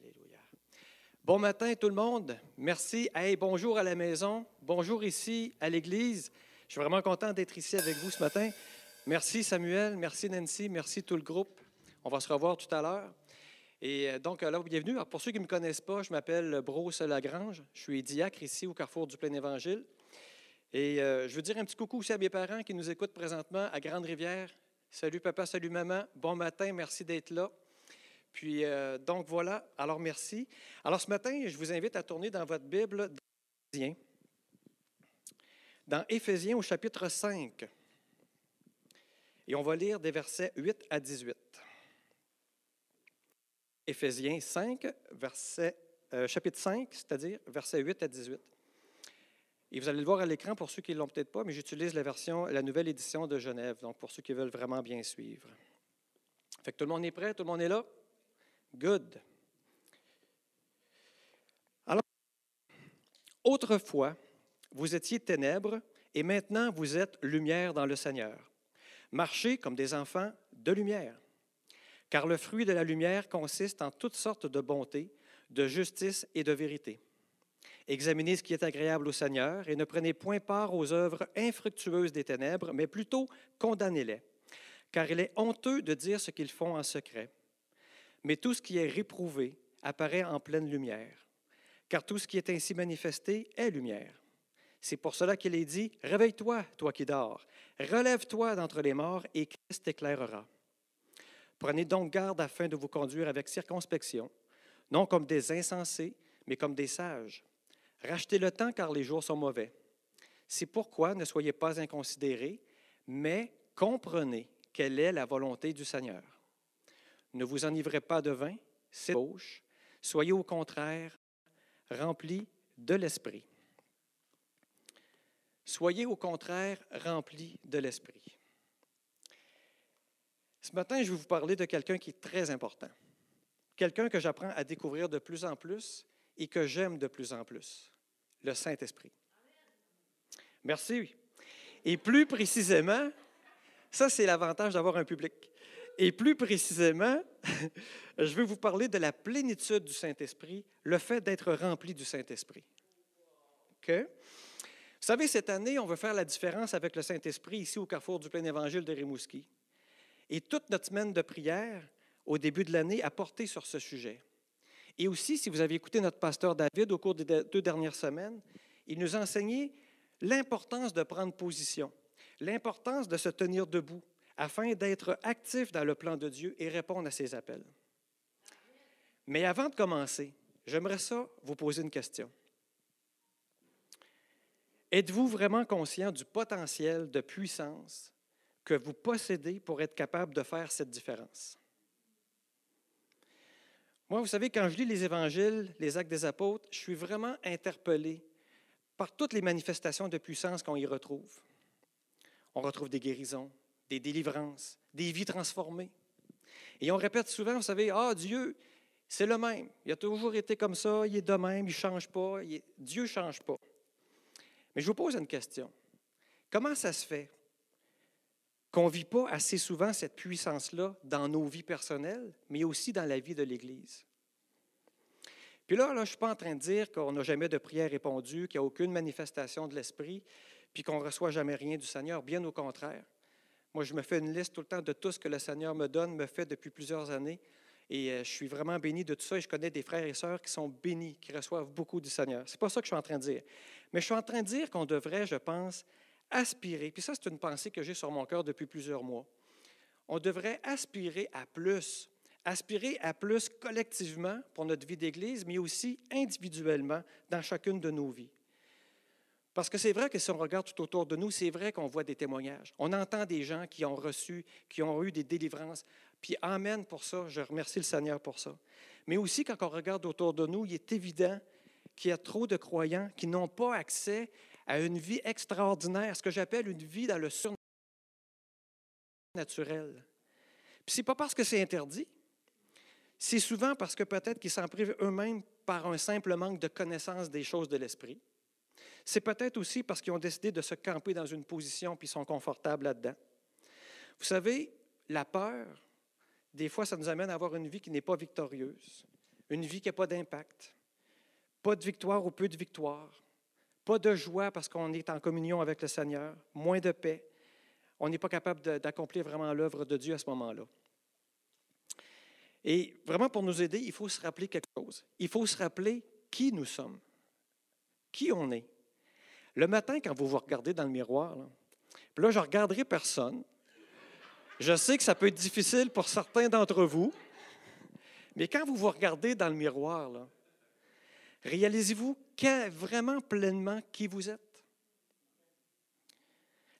Alléluia. Bon matin tout le monde. Merci. Hey, bonjour à la maison. Bonjour ici à l'église. Je suis vraiment content d'être ici avec vous ce matin. Merci Samuel, merci Nancy, merci tout le groupe. On va se revoir tout à l'heure. Et euh, donc, alors, bienvenue. Alors, pour ceux qui ne me connaissent pas, je m'appelle Bruce Lagrange. Je suis diacre ici au Carrefour du Plein Évangile. Et euh, je veux dire un petit coucou aussi à mes parents qui nous écoutent présentement à Grande-Rivière. Salut papa, salut maman. Bon matin, merci d'être là. Puis, euh, donc voilà. Alors, merci. Alors, ce matin, je vous invite à tourner dans votre Bible dans Éphésiens. Dans Éphésiens au chapitre 5. Et on va lire des versets 8 à 18. Éphésiens 5, verset, euh, chapitre 5, c'est-à-dire versets 8 à 18. Et vous allez le voir à l'écran pour ceux qui ne l'ont peut-être pas, mais j'utilise la version, la nouvelle édition de Genève, donc pour ceux qui veulent vraiment bien suivre. Fait que tout le monde est prêt, tout le monde est là? Good. Alors, autrefois, vous étiez ténèbres et maintenant vous êtes lumière dans le Seigneur. Marchez comme des enfants de lumière. Car le fruit de la lumière consiste en toutes sortes de bonté, de justice et de vérité. Examinez ce qui est agréable au Seigneur et ne prenez point part aux œuvres infructueuses des ténèbres, mais plutôt condamnez-les. Car il est honteux de dire ce qu'ils font en secret. Mais tout ce qui est réprouvé apparaît en pleine lumière. Car tout ce qui est ainsi manifesté est lumière. C'est pour cela qu'il est dit, Réveille-toi, toi qui dors, relève-toi d'entre les morts, et Christ t'éclairera. Prenez donc garde afin de vous conduire avec circonspection, non comme des insensés, mais comme des sages. Rachetez le temps car les jours sont mauvais. C'est pourquoi ne soyez pas inconsidérés, mais comprenez quelle est la volonté du Seigneur. Ne vous enivrez pas de vin, c'est gauche. Soyez au contraire remplis de l'Esprit. Soyez au contraire remplis de l'Esprit. Ce matin, je vais vous parler de quelqu'un qui est très important. Quelqu'un que j'apprends à découvrir de plus en plus et que j'aime de plus en plus, le Saint-Esprit. Merci. Et plus précisément, ça c'est l'avantage d'avoir un public. Et plus précisément, je vais vous parler de la plénitude du Saint-Esprit, le fait d'être rempli du Saint-Esprit. OK? Vous savez, cette année, on veut faire la différence avec le Saint-Esprit ici au Carrefour du Plein Évangile de Rimouski. Et toute notre semaine de prière, au début de l'année, a porté sur ce sujet. Et aussi, si vous avez écouté notre pasteur David au cours des deux dernières semaines, il nous a enseigné l'importance de prendre position, l'importance de se tenir debout afin d'être actif dans le plan de Dieu et répondre à ses appels. Mais avant de commencer, j'aimerais ça vous poser une question. Êtes-vous vraiment conscient du potentiel de puissance que vous possédez pour être capable de faire cette différence? Moi, vous savez, quand je lis les évangiles, les actes des apôtres, je suis vraiment interpellé par toutes les manifestations de puissance qu'on y retrouve. On retrouve des guérisons, des délivrances, des vies transformées. Et on répète souvent, vous savez, ah, Dieu, c'est le même. Il a toujours été comme ça, il est de même, il ne change pas. Dieu ne change pas. Mais je vous pose une question. Comment ça se fait qu'on ne vit pas assez souvent cette puissance-là dans nos vies personnelles, mais aussi dans la vie de l'Église? Puis là, là je ne suis pas en train de dire qu'on n'a jamais de prière répondue, qu'il n'y a aucune manifestation de l'Esprit, puis qu'on ne reçoit jamais rien du Seigneur. Bien au contraire. Moi, je me fais une liste tout le temps de tout ce que le Seigneur me donne, me fait depuis plusieurs années. Et euh, je suis vraiment béni de tout ça. Et je connais des frères et sœurs qui sont bénis, qui reçoivent beaucoup du Seigneur. Ce n'est pas ça que je suis en train de dire. Mais je suis en train de dire qu'on devrait, je pense, aspirer, puis ça c'est une pensée que j'ai sur mon cœur depuis plusieurs mois, on devrait aspirer à plus, aspirer à plus collectivement pour notre vie d'Église, mais aussi individuellement dans chacune de nos vies. Parce que c'est vrai que si on regarde tout autour de nous, c'est vrai qu'on voit des témoignages. On entend des gens qui ont reçu, qui ont eu des délivrances. Puis Amen pour ça, je remercie le Seigneur pour ça. Mais aussi, quand on regarde autour de nous, il est évident qu'il y a trop de croyants qui n'ont pas accès à une vie extraordinaire, ce que j'appelle une vie dans le surnaturel. Puis c'est pas parce que c'est interdit, c'est souvent parce que peut-être qu'ils s'en privent eux-mêmes par un simple manque de connaissance des choses de l'esprit. C'est peut-être aussi parce qu'ils ont décidé de se camper dans une position puis sont confortables là-dedans. Vous savez, la peur, des fois, ça nous amène à avoir une vie qui n'est pas victorieuse une vie qui n'a pas d'impact, pas de victoire ou peu de victoire, pas de joie parce qu'on est en communion avec le Seigneur, moins de paix. On n'est pas capable d'accomplir vraiment l'œuvre de Dieu à ce moment-là. Et vraiment, pour nous aider, il faut se rappeler quelque chose. Il faut se rappeler qui nous sommes, qui on est. Le matin, quand vous vous regardez dans le miroir, là, puis là, je ne regarderai personne. Je sais que ça peut être difficile pour certains d'entre vous, mais quand vous vous regardez dans le miroir, réalisez-vous vraiment pleinement qui vous êtes?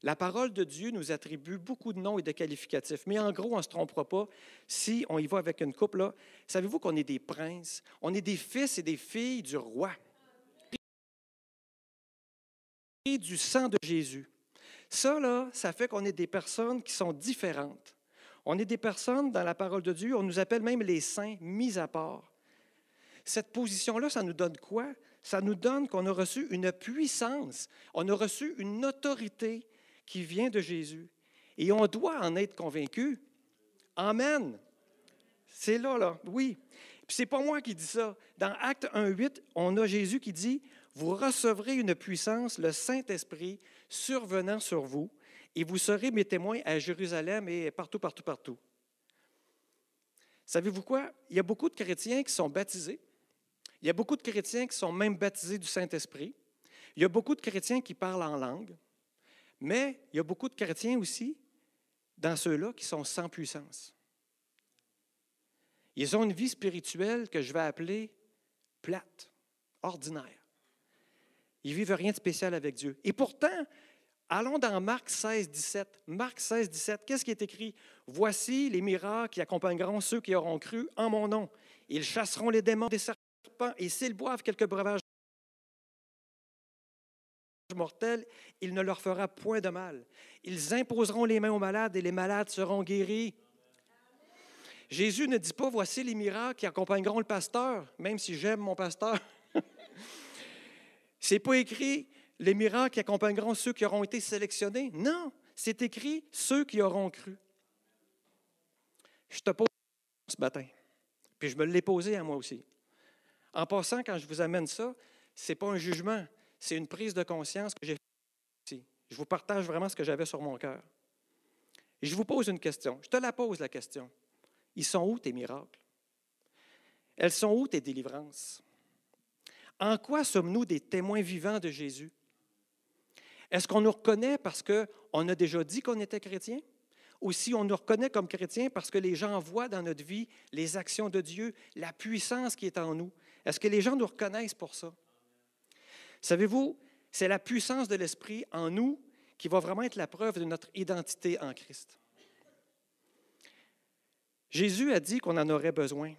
La parole de Dieu nous attribue beaucoup de noms et de qualificatifs, mais en gros, on ne se trompera pas si on y va avec une coupe. Savez-vous qu'on est des princes? On est des fils et des filles du roi. Du sang de Jésus. Ça, là, ça fait qu'on est des personnes qui sont différentes. On est des personnes, dans la parole de Dieu, on nous appelle même les saints mis à part. Cette position-là, ça nous donne quoi? Ça nous donne qu'on a reçu une puissance, on a reçu une autorité qui vient de Jésus. Et on doit en être convaincu. Amen. C'est là, là, oui. Puis c'est pas moi qui dis ça. Dans Acte 1.8, on a Jésus qui dit, vous recevrez une puissance, le Saint-Esprit, survenant sur vous, et vous serez mes témoins à Jérusalem et partout, partout, partout. Savez-vous quoi? Il y a beaucoup de chrétiens qui sont baptisés. Il y a beaucoup de chrétiens qui sont même baptisés du Saint-Esprit. Il y a beaucoup de chrétiens qui parlent en langue. Mais il y a beaucoup de chrétiens aussi, dans ceux-là, qui sont sans puissance. Ils ont une vie spirituelle que je vais appeler plate, ordinaire. Ils vivent rien de spécial avec Dieu. Et pourtant, allons dans Marc 16, 17. Marc 16, 17, qu'est-ce qui est écrit? Voici les miracles qui accompagneront ceux qui auront cru en mon nom. Ils chasseront les démons des serpents et s'ils boivent quelques breuvages mortels, il ne leur fera point de mal. Ils imposeront les mains aux malades et les malades seront guéris. Jésus ne dit pas voici les miracles qui accompagneront le pasteur, même si j'aime mon pasteur. C'est pas écrit les miracles qui accompagneront ceux qui auront été sélectionnés. Non, c'est écrit ceux qui auront cru. Je te pose ce matin, puis je me l'ai posé à moi aussi. En passant, quand je vous amène ça, ce n'est pas un jugement, c'est une prise de conscience que j'ai faite Je vous partage vraiment ce que j'avais sur mon cœur. Je vous pose une question. Je te la pose, la question. Ils sont où tes miracles? Elles sont où tes délivrances? En quoi sommes-nous des témoins vivants de Jésus? Est-ce qu'on nous reconnaît parce qu'on a déjà dit qu'on était chrétien? Ou si on nous reconnaît comme chrétien parce que les gens voient dans notre vie les actions de Dieu, la puissance qui est en nous? Est-ce que les gens nous reconnaissent pour ça? Savez-vous, c'est la puissance de l'Esprit en nous qui va vraiment être la preuve de notre identité en Christ. Jésus a dit qu'on en aurait besoin.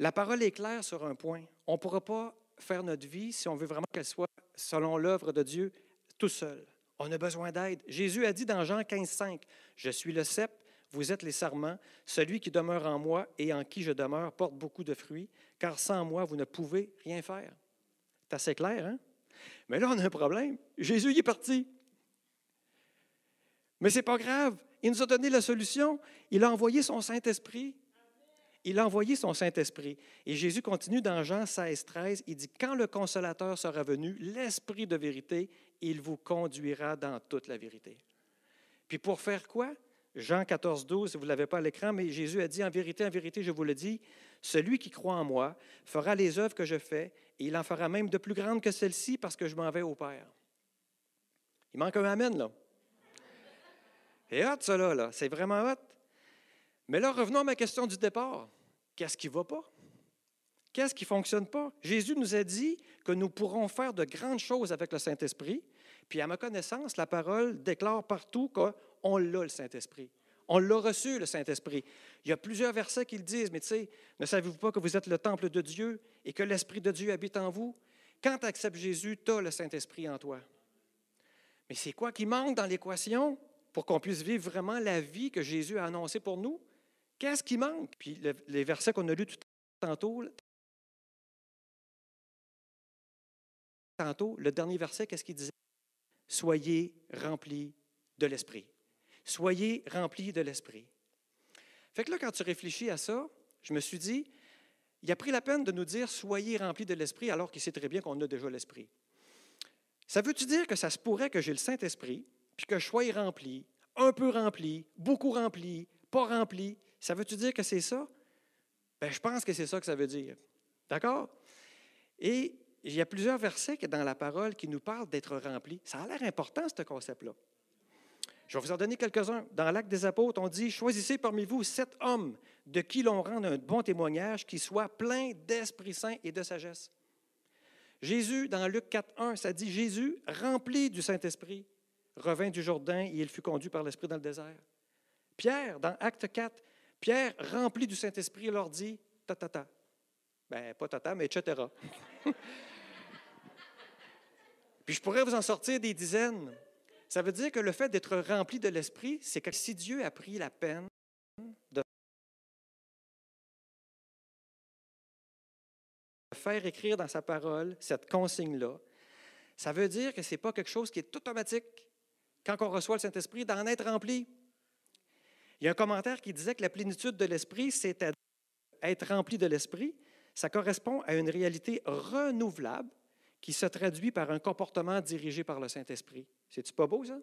La parole est claire sur un point. On ne pourra pas faire notre vie si on veut vraiment qu'elle soit selon l'œuvre de Dieu tout seul. On a besoin d'aide. Jésus a dit dans Jean 15, 5, Je suis le cep, vous êtes les sarments. Celui qui demeure en moi et en qui je demeure porte beaucoup de fruits, car sans moi, vous ne pouvez rien faire. C'est assez clair, hein? Mais là, on a un problème. Jésus, il est parti. Mais ce n'est pas grave. Il nous a donné la solution. Il a envoyé son Saint-Esprit il a envoyé son Saint-Esprit. Et Jésus continue dans Jean 16, 13, il dit, Quand le consolateur sera venu, l'Esprit de vérité, il vous conduira dans toute la vérité. Puis pour faire quoi? Jean 14, 12, vous ne l'avez pas à l'écran, mais Jésus a dit, En vérité, en vérité, je vous le dis, celui qui croit en moi fera les œuvres que je fais, et il en fera même de plus grandes que celles-ci parce que je m'en vais au Père. Il manque un Amen, là. Et hot, ça, là, là. c'est vraiment hot. Mais là, revenons à ma question du départ. Qu'est-ce qui ne va pas? Qu'est-ce qui ne fonctionne pas? Jésus nous a dit que nous pourrons faire de grandes choses avec le Saint-Esprit. Puis à ma connaissance, la parole déclare partout qu'on l'a, le Saint-Esprit. On l'a reçu, le Saint-Esprit. Il y a plusieurs versets qui le disent, mais tu sais, ne savez-vous pas que vous êtes le temple de Dieu et que l'Esprit de Dieu habite en vous? Quand tu acceptes Jésus, tu as le Saint-Esprit en toi. Mais c'est quoi qui manque dans l'équation pour qu'on puisse vivre vraiment la vie que Jésus a annoncée pour nous? Qu'est-ce qui manque? Puis les versets qu'on a lus tout tantôt, tantôt, le dernier verset, qu'est-ce qu'il disait? Soyez remplis de l'Esprit. Soyez remplis de l'Esprit. Fait que là, quand tu réfléchis à ça, je me suis dit, il a pris la peine de nous dire soyez remplis de l'Esprit alors qu'il sait très bien qu'on a déjà l'Esprit. Ça veut-tu dire que ça se pourrait que j'ai le Saint-Esprit, puis que je sois rempli, un peu rempli, beaucoup rempli, pas rempli? Ça veut-tu dire que c'est ça? Bien, je pense que c'est ça que ça veut dire. D'accord? Et il y a plusieurs versets dans la parole qui nous parlent d'être remplis. Ça a l'air important, ce concept-là. Je vais vous en donner quelques-uns. Dans l'Acte des Apôtres, on dit Choisissez parmi vous sept hommes de qui l'on rende un bon témoignage, qui soient pleins d'Esprit Saint et de sagesse. Jésus, dans Luc 4.1, ça dit Jésus, rempli du Saint-Esprit, revint du Jourdain et il fut conduit par l'Esprit dans le désert. Pierre, dans Acte 4, Pierre, rempli du Saint-Esprit, leur dit ta ta ta. Ben, pas tata, mais etc. Puis je pourrais vous en sortir des dizaines. Ça veut dire que le fait d'être rempli de l'Esprit, c'est que si Dieu a pris la peine de faire écrire dans sa parole cette consigne-là, ça veut dire que ce n'est pas quelque chose qui est automatique quand on reçoit le Saint-Esprit d'en être rempli. Il y a un commentaire qui disait que la plénitude de l'Esprit, c'est être rempli de l'Esprit, ça correspond à une réalité renouvelable qui se traduit par un comportement dirigé par le Saint-Esprit. C'est-tu pas beau, ça?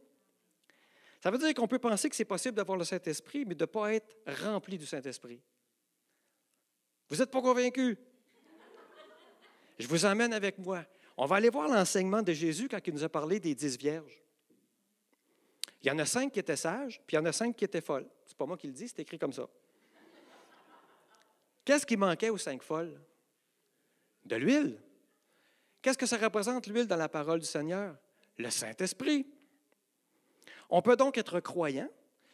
Ça veut dire qu'on peut penser que c'est possible d'avoir le Saint-Esprit, mais de ne pas être rempli du Saint-Esprit. Vous n'êtes pas convaincu? Je vous emmène avec moi. On va aller voir l'enseignement de Jésus quand il nous a parlé des dix vierges. Il y en a cinq qui étaient sages, puis il y en a cinq qui étaient folles. C'est pas moi qui le dis, c'est écrit comme ça. Qu'est-ce qui manquait aux cinq folles? De l'huile. Qu'est-ce que ça représente l'huile dans la parole du Seigneur? Le Saint-Esprit. On peut donc être croyant,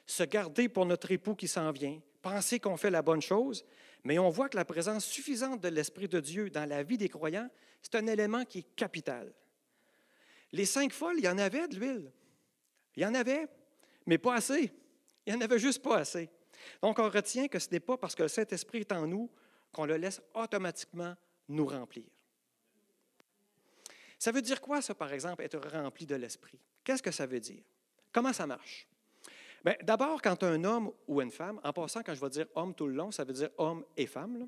se garder pour notre époux qui s'en vient, penser qu'on fait la bonne chose, mais on voit que la présence suffisante de l'Esprit de Dieu dans la vie des croyants, c'est un élément qui est capital. Les cinq folles, il y en avait de l'huile. Il y en avait, mais pas assez. Il n'y en avait juste pas assez. Donc, on retient que ce n'est pas parce que le Saint-Esprit est en nous qu'on le laisse automatiquement nous remplir. Ça veut dire quoi, ça, par exemple, être rempli de l'Esprit? Qu'est-ce que ça veut dire? Comment ça marche? D'abord, quand un homme ou une femme, en passant, quand je vais dire homme tout le long, ça veut dire homme et femme.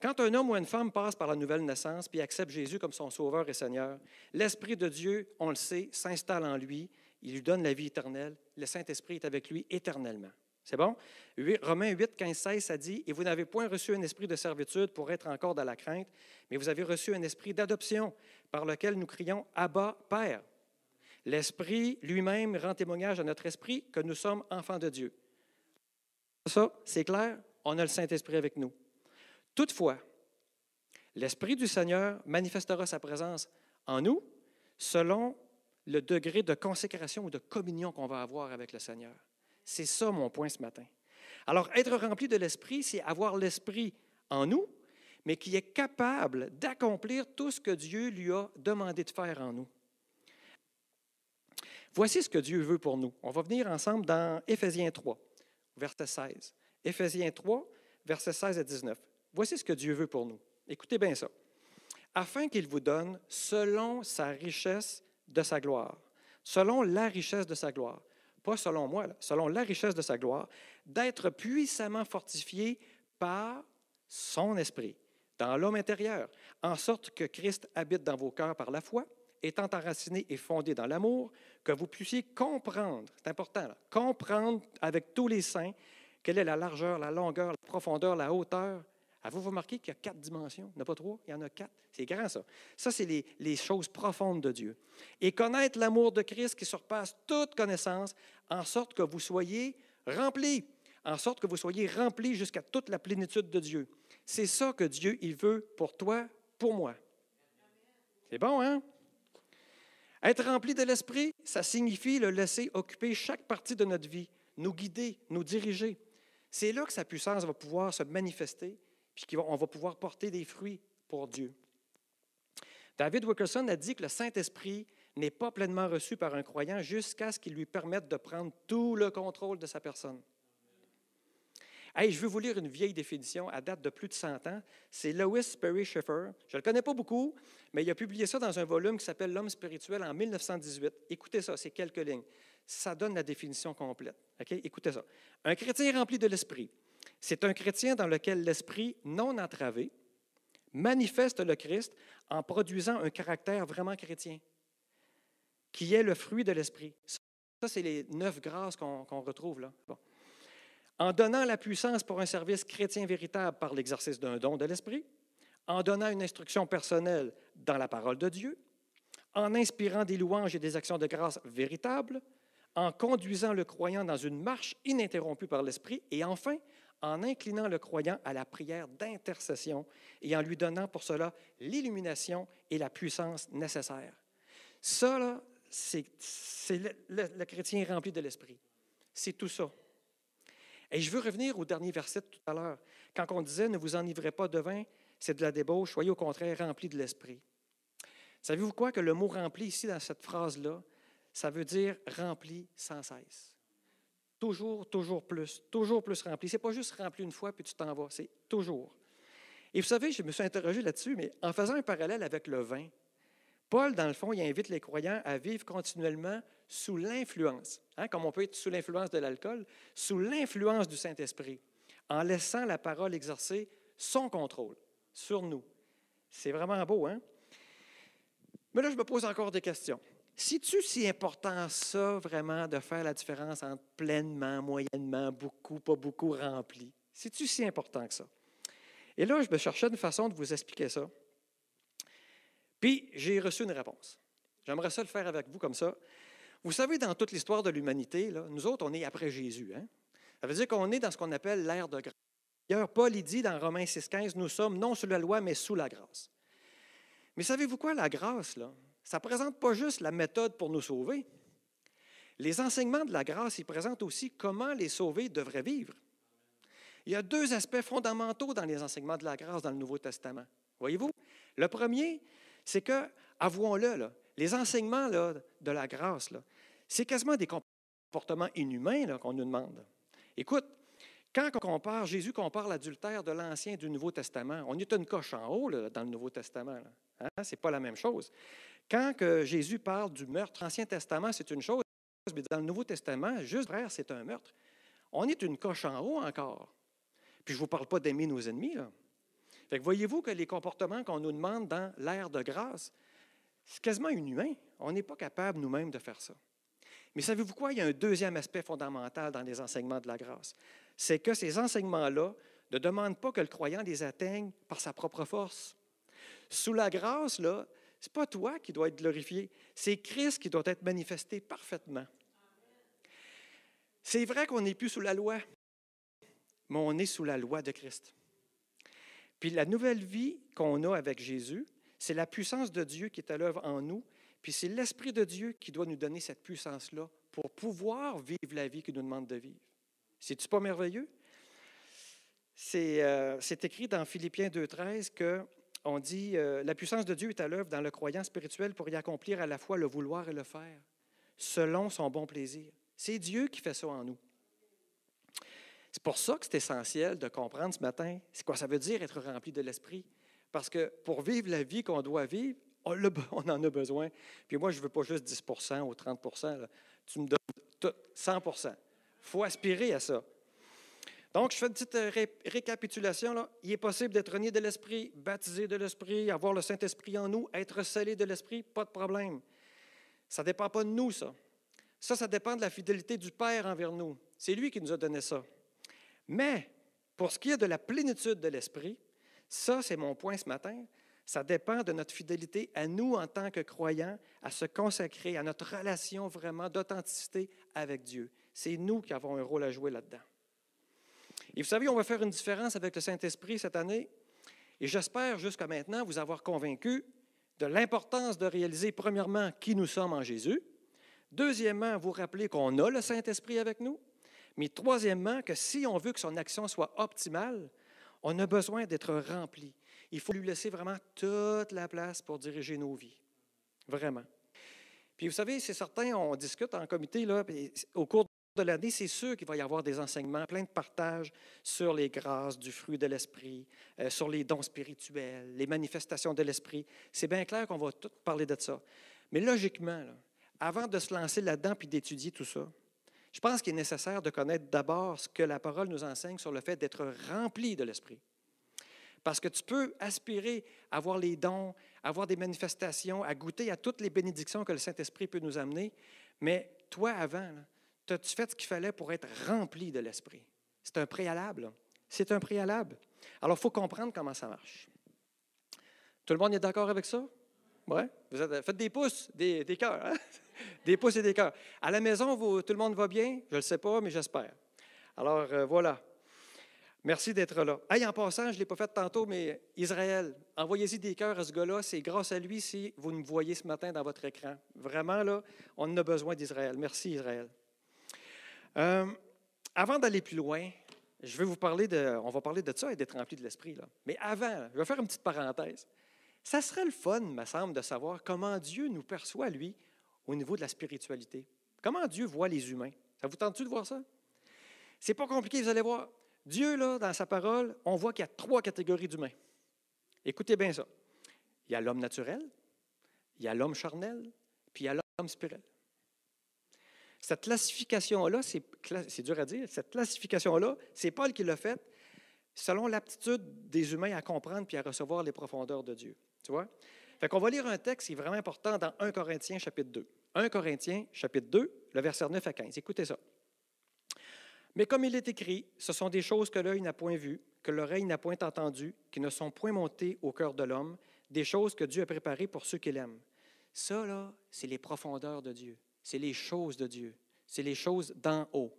Quand un homme ou une femme passe par la nouvelle naissance puis accepte Jésus comme son sauveur et Seigneur, l'Esprit de Dieu, on le sait, s'installe en lui, il lui donne la vie éternelle, le Saint-Esprit est avec lui éternellement. C'est bon? Romains 8, 15, 16, ça dit Et vous n'avez point reçu un esprit de servitude pour être encore dans la crainte, mais vous avez reçu un esprit d'adoption par lequel nous crions Abba, Père. L'Esprit lui-même rend témoignage à notre esprit que nous sommes enfants de Dieu. Ça, c'est clair, on a le Saint-Esprit avec nous. Toutefois, l'Esprit du Seigneur manifestera sa présence en nous selon le degré de consécration ou de communion qu'on va avoir avec le Seigneur. C'est ça mon point ce matin. Alors, être rempli de l'Esprit, c'est avoir l'Esprit en nous, mais qui est capable d'accomplir tout ce que Dieu lui a demandé de faire en nous. Voici ce que Dieu veut pour nous. On va venir ensemble dans Éphésiens 3, verset 16. Éphésiens 3, verset 16 à 19. Voici ce que Dieu veut pour nous. Écoutez bien ça. Afin qu'il vous donne, selon sa richesse de sa gloire, selon la richesse de sa gloire, pas selon moi, selon la richesse de sa gloire, d'être puissamment fortifié par son esprit dans l'homme intérieur, en sorte que Christ habite dans vos cœurs par la foi, étant enraciné et fondé dans l'amour, que vous puissiez comprendre, c'est important, comprendre avec tous les saints quelle est la largeur, la longueur, la profondeur, la hauteur. Avez-vous remarqué qu'il y a quatre dimensions? Il n'y en a pas trois, il y en a quatre. C'est grand, ça. Ça, c'est les, les, choses profondes de Dieu. Et connaître l'amour de Christ qui surpasse toute connaissance, en sorte que vous soyez remplis, en sorte que vous soyez remplis jusqu'à toute la plénitude de Dieu. C'est ça que Dieu, il veut pour toi, pour moi. C'est bon, hein? Être rempli de l'Esprit, ça signifie le laisser occuper chaque partie de notre vie, nous guider, nous diriger. C'est là que sa puissance va pouvoir se manifester, puis qu'on va pouvoir porter des fruits pour Dieu. David Wilkerson a dit que le Saint-Esprit n'est pas pleinement reçu par un croyant jusqu'à ce qu'il lui permette de prendre tout le contrôle de sa personne. Hey, je vais vous lire une vieille définition à date de plus de 100 ans. C'est Lois Perry Schaeffer. Je ne le connais pas beaucoup, mais il a publié ça dans un volume qui s'appelle L'homme spirituel en 1918. Écoutez ça, c'est quelques lignes. Ça donne la définition complète. Écoutez ça. Un chrétien rempli de l'esprit C'est un chrétien dans lequel l'esprit non entravé manifeste le Christ en produisant un caractère vraiment chrétien, qui est le fruit de l'esprit. Ça, c'est les neuf grâces qu'on retrouve là. En donnant la puissance pour un service chrétien véritable par l'exercice d'un don de l'esprit, en donnant une instruction personnelle dans la parole de Dieu, en inspirant des louanges et des actions de grâce véritables, en conduisant le croyant dans une marche ininterrompue par l'Esprit, et enfin, en inclinant le croyant à la prière d'intercession et en lui donnant pour cela l'illumination et la puissance nécessaires. Ça, c'est le, chrétien rempli de l'Esprit. C'est tout ça. Et je veux revenir au dernier verset tout à l'heure, quand on disait Ne vous enivrez pas de vin, c'est de la débauche, soyez au contraire remplis de l'Esprit. Savez-vous quoi? Que le mot rempli ici dans cette phrase-là, ça veut dire rempli sans cesse. Toujours, toujours plus, toujours plus rempli. Ce n'est pas juste rempli une fois puis tu t'en vas, c'est toujours. Et vous savez, je me suis interrogé là-dessus, mais en faisant un parallèle avec le vin, Paul, dans le fond, il invite les croyants à vivre continuellement sous l'influence, hein, comme on peut être sous l'influence de l'alcool, sous l'influence du Saint-Esprit, en laissant la parole exercer son contrôle sur nous. C'est vraiment beau, hein? Mais là, je me pose encore des questions. Si tu si important ça, vraiment, de faire la différence entre pleinement, moyennement, beaucoup, pas beaucoup, rempli? Si tu si important que ça? Et là, je me cherchais une façon de vous expliquer ça. Puis, j'ai reçu une réponse. J'aimerais ça le faire avec vous comme ça. Vous savez, dans toute l'histoire de l'humanité, nous autres, on est après Jésus. Hein? Ça veut dire qu'on est dans ce qu'on appelle l'ère de grâce. D'ailleurs, Paul il dit dans Romains 6,15 Nous sommes non sous la loi, mais sous la grâce. Mais savez-vous quoi, la grâce, là? Ça ne présente pas juste la méthode pour nous sauver. Les enseignements de la grâce, ils présentent aussi comment les sauvés devraient vivre. Il y a deux aspects fondamentaux dans les enseignements de la grâce dans le Nouveau Testament. Voyez-vous? Le premier, c'est que, avouons-le, les enseignements de la grâce, c'est quasiment des comportements inhumains qu'on nous demande. Écoute, quand on compare, Jésus compare l'adultère de l'Ancien et du Nouveau Testament, on est une coche en haut dans le Nouveau Testament. Hein? Ce n'est pas la même chose. Quand que Jésus parle du meurtre, l'Ancien Testament, c'est une chose, mais dans le Nouveau Testament, juste frère, c'est un meurtre. On est une coche en haut encore. Puis je ne vous parle pas d'aimer nos ennemis. Là. Fait que voyez-vous que les comportements qu'on nous demande dans l'ère de grâce, c'est quasiment inhumain. On n'est pas capable nous-mêmes de faire ça. Mais savez-vous quoi? Il y a un deuxième aspect fondamental dans les enseignements de la grâce. C'est que ces enseignements-là ne demandent pas que le croyant les atteigne par sa propre force. Sous la grâce, là, n'est pas toi qui dois être glorifié, c'est Christ qui doit être manifesté parfaitement. C'est vrai qu'on n'est plus sous la loi, mais on est sous la loi de Christ. Puis la nouvelle vie qu'on a avec Jésus, c'est la puissance de Dieu qui est à l'œuvre en nous, puis c'est l'Esprit de Dieu qui doit nous donner cette puissance-là pour pouvoir vivre la vie qu'il nous demande de vivre. C'est-tu pas merveilleux? C'est euh, écrit dans Philippiens 2.13 que on dit euh, La puissance de Dieu est à l'œuvre dans le croyant spirituel pour y accomplir à la fois le vouloir et le faire, selon son bon plaisir. C'est Dieu qui fait ça en nous. C'est pour ça que c'est essentiel de comprendre ce matin c'est quoi ça veut dire être rempli de l'Esprit. Parce que pour vivre la vie qu'on doit vivre, on, en a besoin. Puis moi, je ne veux pas juste 10 ou 30% Tu me donnes tout, 100 Il faut aspirer à ça. Donc, je fais une petite euh, récapitulation. Là. Il est possible d'être né de l'Esprit, baptisé de l'Esprit, avoir le Saint-Esprit en nous, être scellé de l'Esprit, pas de problème. Ça ne dépend pas de nous, ça. Ça, ça dépend de la fidélité du Père envers nous. C'est lui qui nous a donné ça. Mais, pour ce qui est de la plénitude de l'Esprit, ça, c'est mon point ce matin, ça dépend de notre fidélité à nous en tant que croyants, à se consacrer à notre relation vraiment d'authenticité avec Dieu. C'est nous qui avons un rôle à jouer là-dedans. Et vous savez, on va faire une différence avec le Saint-Esprit cette année. Et j'espère jusqu'à maintenant vous avoir convaincu de l'importance de réaliser, premièrement, qui nous sommes en Jésus. Deuxièmement, vous rappeler qu'on a le Saint-Esprit avec nous. Mais troisièmement, que si on veut que son action soit optimale, on a besoin d'être rempli. Il faut lui laisser vraiment toute la place pour diriger nos vies. Vraiment. Puis vous savez, c'est certain, on discute en comité là, au cours de l'année, c'est sûr qu'il va y avoir des enseignements, plein de partages sur les grâces du fruit de l'esprit, euh, sur les dons spirituels, les manifestations de l'esprit. C'est bien clair qu'on va tout parler de ça. Mais logiquement, avant de se lancer là-dedans puis d'étudier tout ça, Je pense qu'il est nécessaire de connaître d'abord ce que la parole nous enseigne sur le fait d'être rempli de l'Esprit. Parce que tu peux aspirer à avoir les dons, à avoir des manifestations, à goûter à toutes les bénédictions que le Saint-Esprit peut nous amener, mais toi, avant, as-tu fait ce qu'il fallait pour être rempli de l'Esprit? C'est un préalable. C'est un préalable. Alors, il faut comprendre comment ça marche. Tout le monde est d'accord avec ça? Oui? Vous faites des pouces, des, cœurs. Hein? Des pouces et des cœurs. À la maison, tout le monde va bien? Je ne le sais pas, mais j'espère. Alors, euh, voilà. Merci d'être là. Hey, en passant, je ne l'ai pas fait tantôt, mais Israël, envoyez-y des cœurs à ce gars-là. C'est grâce à lui si vous me voyez ce matin dans votre écran. Vraiment, là, on a besoin d'Israël. Merci, Israël. Euh, avant d'aller plus loin, je vais vous parler de, on va parler de ça et d'être rempli de l'esprit. Mais avant, je vais faire une petite parenthèse. Ça serait le fun, me semble, de savoir comment Dieu nous perçoit, lui, au niveau de la spiritualité. Comment Dieu voit les humains? Ça vous tente-tu de voir ça? C'est pas compliqué, vous allez voir. Dieu, là, dans sa parole, on voit qu'il y a trois catégories d'humains. Écoutez bien ça. Il y a l'homme naturel, il y a l'homme charnel, puis il y a l'homme spirituel. Cette classification-là, c'est dur à dire, cette classification-là, c'est Paul qui l'a faite selon l'aptitude des humains à comprendre puis à recevoir les profondeurs de Dieu. Tu vois? Fait qu'on va lire un texte qui est vraiment important dans 1 Corinthiens chapitre 2. 1 Corinthiens chapitre 2, le verset 9 à 15. Écoutez ça. Mais comme il est écrit, ce sont des choses que l'œil n'a point vues, que l'oreille n'a point entendues, qui ne sont point montées au cœur de l'homme, des choses que Dieu a préparées pour ceux qu'il aime. Ça, là, c'est les profondeurs de Dieu c'est les choses de Dieu. C'est les choses d'en haut.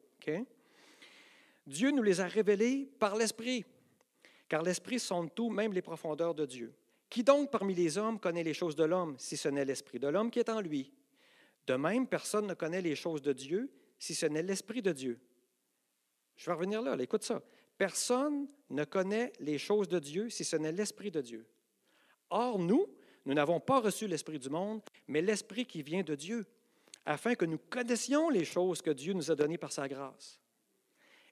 Dieu nous les a révélées par l'Esprit, car l'Esprit sonde tout, même les profondeurs de Dieu. Qui donc parmi les hommes connaît les choses de l'homme, si ce n'est l'Esprit de l'homme qui est en lui? De même, personne ne connaît les choses de Dieu, si ce n'est l'Esprit de Dieu. Je vais revenir là, là, écoute ça. Personne ne connaît les choses de Dieu, si ce n'est l'Esprit de Dieu. Or, nous, nous n'avons pas reçu l'Esprit du monde, mais l'Esprit qui vient de Dieu, afin que nous connaissions les choses que Dieu nous a données par sa grâce.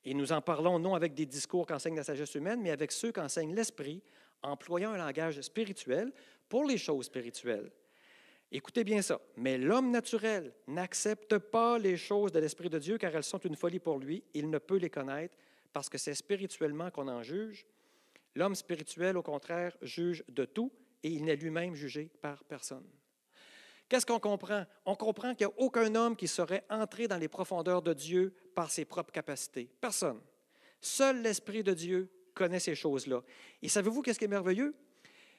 Et nous en parlons non avec des discours qu'enseigne la sagesse humaine, mais avec ceux qu'enseigne l'Esprit, employant un langage spirituel pour les choses spirituelles. Écoutez bien ça. Mais l'homme naturel n'accepte pas les choses de l'Esprit de Dieu car elles sont une folie pour lui. Il ne peut les connaître parce que c'est spirituellement qu'on en juge. L'homme spirituel, au contraire, juge de tout et il n'est lui-même jugé par personne. Qu'est-ce qu'on comprend? On comprend qu'il n'y a aucun homme qui serait entré dans les profondeurs de Dieu par ses propres capacités. Personne. Seul l'Esprit de Dieu connaît ces choses-là. Et savez-vous qu'est-ce qui est merveilleux?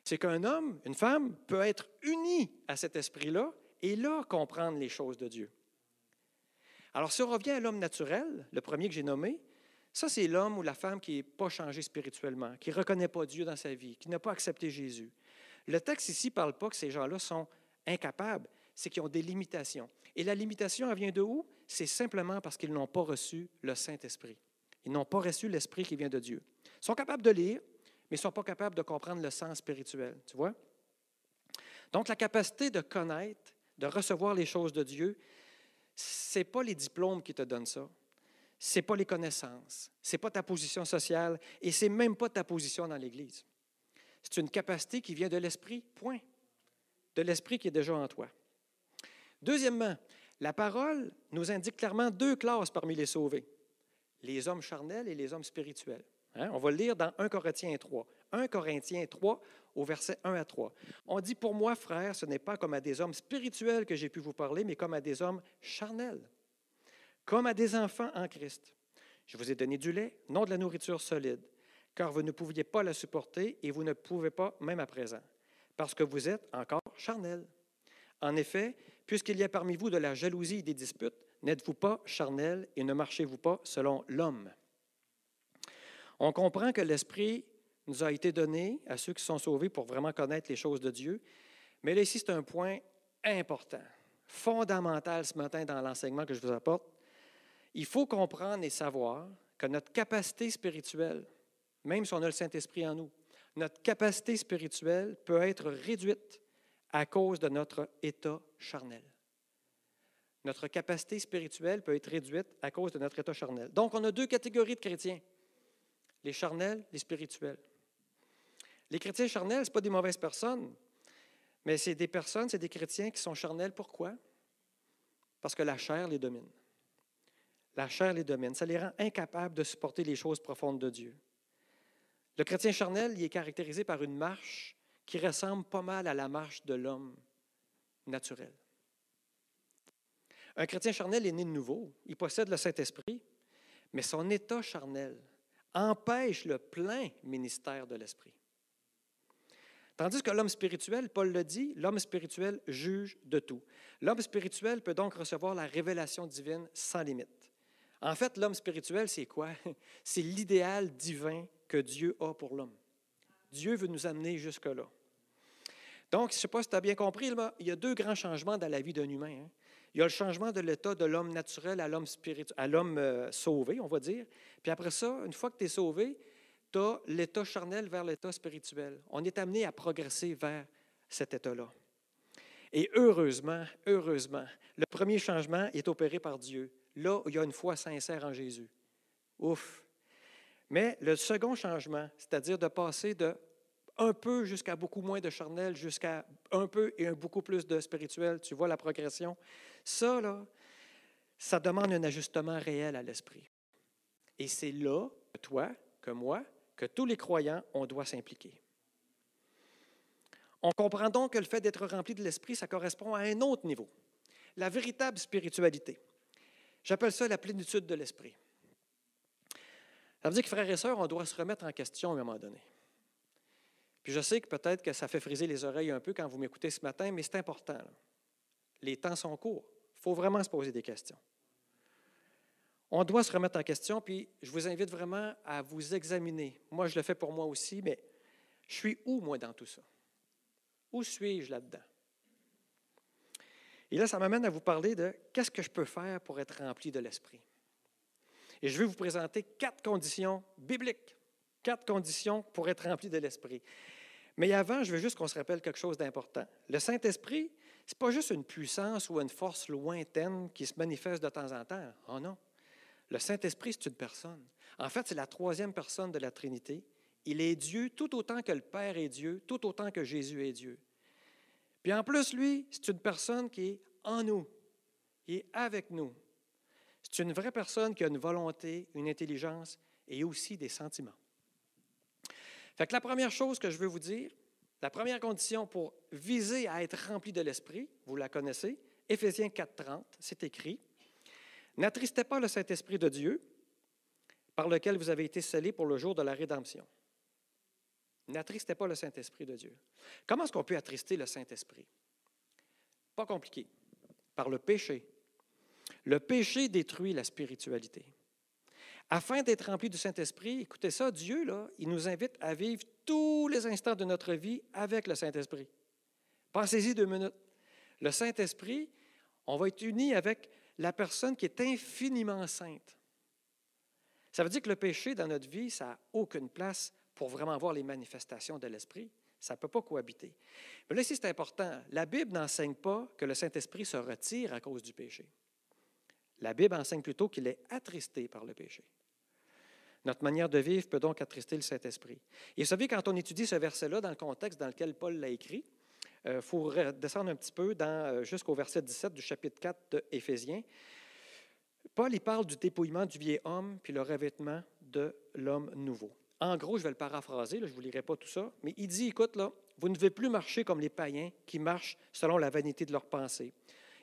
C'est qu'un homme, une femme, peut être uni à cet esprit-là et là comprendre les choses de Dieu. Alors, si on revient à l'homme naturel, le premier que j'ai nommé, ça, c'est l'homme ou la femme qui n'est pas changé spirituellement, qui ne reconnaît pas Dieu dans sa vie, qui n'a pas accepté Jésus. Le texte ici ne parle pas que ces gens-là sont incapables, c'est qu'ils ont des limitations. Et la limitation, elle vient de où? C'est simplement parce qu'ils n'ont pas reçu le Saint-Esprit. Ils n'ont pas reçu l'Esprit qui vient de Dieu. Ils sont capables de lire, mais ils ne sont pas capables de comprendre le sens spirituel. Tu vois? Donc, la capacité de connaître, de recevoir les choses de Dieu, ce n'est pas les diplômes qui te donnent ça. Ce n'est pas les connaissances. Ce n'est pas ta position sociale et ce n'est même pas ta position dans l'Église. C'est une capacité qui vient de l'Esprit, point de l'Esprit qui est déjà en toi. Deuxièmement, la parole nous indique clairement deux classes parmi les sauvés, les hommes charnels et les hommes spirituels. Hein? On va le lire dans 1 Corinthiens 3. 1 Corinthiens 3 au verset 1 à 3. On dit, pour moi, frère, ce n'est pas comme à des hommes spirituels que j'ai pu vous parler, mais comme à des hommes charnels, comme à des enfants en Christ. Je vous ai donné du lait, non de la nourriture solide, car vous ne pouviez pas la supporter et vous ne pouvez pas même à présent parce que vous êtes encore charnel. En effet, puisqu'il y a parmi vous de la jalousie et des disputes, n'êtes-vous pas charnel et ne marchez-vous pas selon l'homme? On comprend que l'Esprit nous a été donné à ceux qui sont sauvés pour vraiment connaître les choses de Dieu. Mais là, ici, c'est un point important, fondamental ce matin dans l'enseignement que je vous apporte. Il faut comprendre et savoir que notre capacité spirituelle, même si on a le Saint-Esprit en nous, notre capacité spirituelle peut être réduite à cause de notre état charnel. Notre capacité spirituelle peut être réduite à cause de notre état charnel. Donc, on a deux catégories de chrétiens, les charnels, les spirituels. Les chrétiens charnels, ce pas des mauvaises personnes, mais c'est des personnes, c'est des chrétiens qui sont charnels. Pourquoi? Parce que la chair les domine. La chair les domine. Ça les rend incapables de supporter les choses profondes de Dieu. Le chrétien charnel il est caractérisé par une marche qui ressemble pas mal à la marche de l'homme naturel. Un chrétien charnel est né de nouveau. Il possède le Saint-Esprit, mais son état charnel empêche le plein ministère de l'Esprit. Tandis que l'homme spirituel, Paul le dit, l'homme spirituel juge de tout. L'homme spirituel peut donc recevoir la révélation divine sans limite. En fait, l'homme spirituel, c'est quoi? C'est l'idéal divin que Dieu a pour l'homme. Dieu veut nous amener jusque-là. Donc, je ne sais pas si tu as bien compris, il y a deux grands changements dans la vie d'un humain. Hein. Il y a le changement de l'état de l'homme naturel à l'homme spirituel, à l'homme euh, sauvé, on va dire. Puis après ça, une fois que tu es sauvé, tu as l'état charnel vers l'état spirituel. On est amené à progresser vers cet état-là. Et heureusement, heureusement, le premier changement est opéré par Dieu. Là, il y a une foi sincère en Jésus. Ouf! Mais le second changement, c'est-à-dire de passer de un peu jusqu'à beaucoup moins de charnel, jusqu'à un peu et un beaucoup plus de spirituel, tu vois la progression, ça, là, ça demande un ajustement réel à l'esprit. Et c'est là que toi, que moi, que tous les croyants, on doit s'impliquer. On comprend donc que le fait d'être rempli de l'esprit, ça correspond à un autre niveau, la véritable spiritualité. J'appelle ça la plénitude de l'esprit. Ça veut dire que, frères et sœurs, on doit se remettre en question à un moment donné. Puis je sais que peut-être que ça fait friser les oreilles un peu quand vous m'écoutez ce matin, mais c'est important. Les temps sont courts. Il faut vraiment se poser des questions. On doit se remettre en question, puis je vous invite vraiment à vous examiner. Moi, je le fais pour moi aussi, mais je suis où, moi, dans tout ça? Où suis-je là-dedans? Et là, ça m'amène à vous parler de qu'est-ce que je peux faire pour être rempli de l'Esprit? Et je vais vous présenter quatre conditions bibliques, quatre conditions pour être rempli de l'Esprit. Mais avant, je veux juste qu'on se rappelle quelque chose d'important. Le Saint-Esprit, ce n'est pas juste une puissance ou une force lointaine qui se manifeste de temps en temps. Oh non. Le Saint-Esprit, c'est une personne. En fait, c'est la troisième personne de la Trinité. Il est Dieu tout autant que le Père est Dieu, tout autant que Jésus est Dieu. Puis en plus, lui, c'est une personne qui est en nous, qui est avec nous. C'est une vraie personne qui a une volonté, une intelligence et aussi des sentiments. Fait que la première chose que je veux vous dire, la première condition pour viser à être rempli de l'Esprit, vous la connaissez, Éphésiens 4.30, c'est écrit, N'attristez pas le Saint-Esprit de Dieu, par lequel vous avez été scellés pour le jour de la rédemption. N'attristez pas le Saint-Esprit de Dieu. Comment est-ce qu'on peut attrister le Saint-Esprit? Pas compliqué. Par le péché. Le péché détruit la spiritualité. Afin d'être rempli du Saint-Esprit, écoutez ça, Dieu, il nous invite à vivre tous les instants de notre vie avec le Saint-Esprit. Pensez-y deux minutes. Le Saint-Esprit, on va être unis avec la personne qui est infiniment sainte. Ça veut dire que le péché dans notre vie, ça n'a aucune place pour vraiment voir les manifestations de l'Esprit. Ça ne peut pas cohabiter. Mais là, ici, c'est important. La Bible n'enseigne pas que le Saint-Esprit se retire à cause du péché. La Bible enseigne plutôt qu'il est attristé par le péché. Notre manière de vivre peut donc attrister le Saint-Esprit. Et vous savez, quand on étudie ce verset-là dans le contexte dans lequel Paul l'a écrit, il euh, faut descendre un petit peu euh, jusqu'au verset 17 du chapitre 4 de Éphésiens. Paul il parle du dépouillement du vieil homme puis le revêtement de l'homme nouveau. En gros, je vais le paraphraser, je ne vous lirai pas tout ça, mais il dit, écoute, là, vous ne devez plus marcher comme les païens qui marchent selon la vanité de leurs pensées.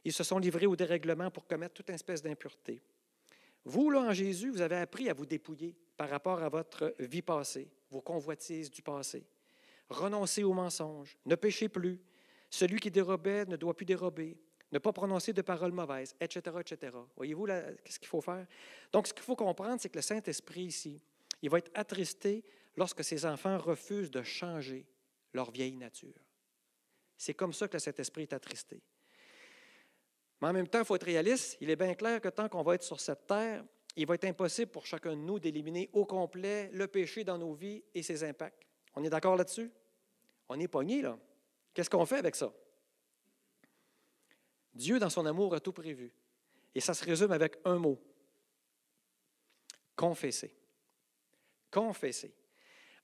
Ils se sont livrés au dérèglement pour commettre toute espèce d'impureté. Vous, là, en Jésus, vous avez appris à vous dépouiller par rapport à votre vie passée, vos convoitises du passé. Renoncez aux mensonges, ne péchez plus. Celui qui dérobait ne doit plus dérober, ne pas prononcer de paroles mauvaises, etc., etc. Voyez-vous, qu'est-ce qu'il faut faire? Donc, ce qu'il faut comprendre, c'est que le Saint-Esprit ici, il va être attristé lorsque ses enfants refusent de changer leur vieille nature. C'est comme ça que le Saint-Esprit est attristé. Mais en même temps, il faut être réaliste. Il est bien clair que tant qu'on va être sur cette terre, il va être impossible pour chacun de nous d'éliminer au complet le péché dans nos vies et ses impacts. On est d'accord là-dessus? On est pogné, là. Qu'est-ce qu'on fait avec ça? Dieu, dans son amour, a tout prévu. Et ça se résume avec un mot. Confesser. Confesser.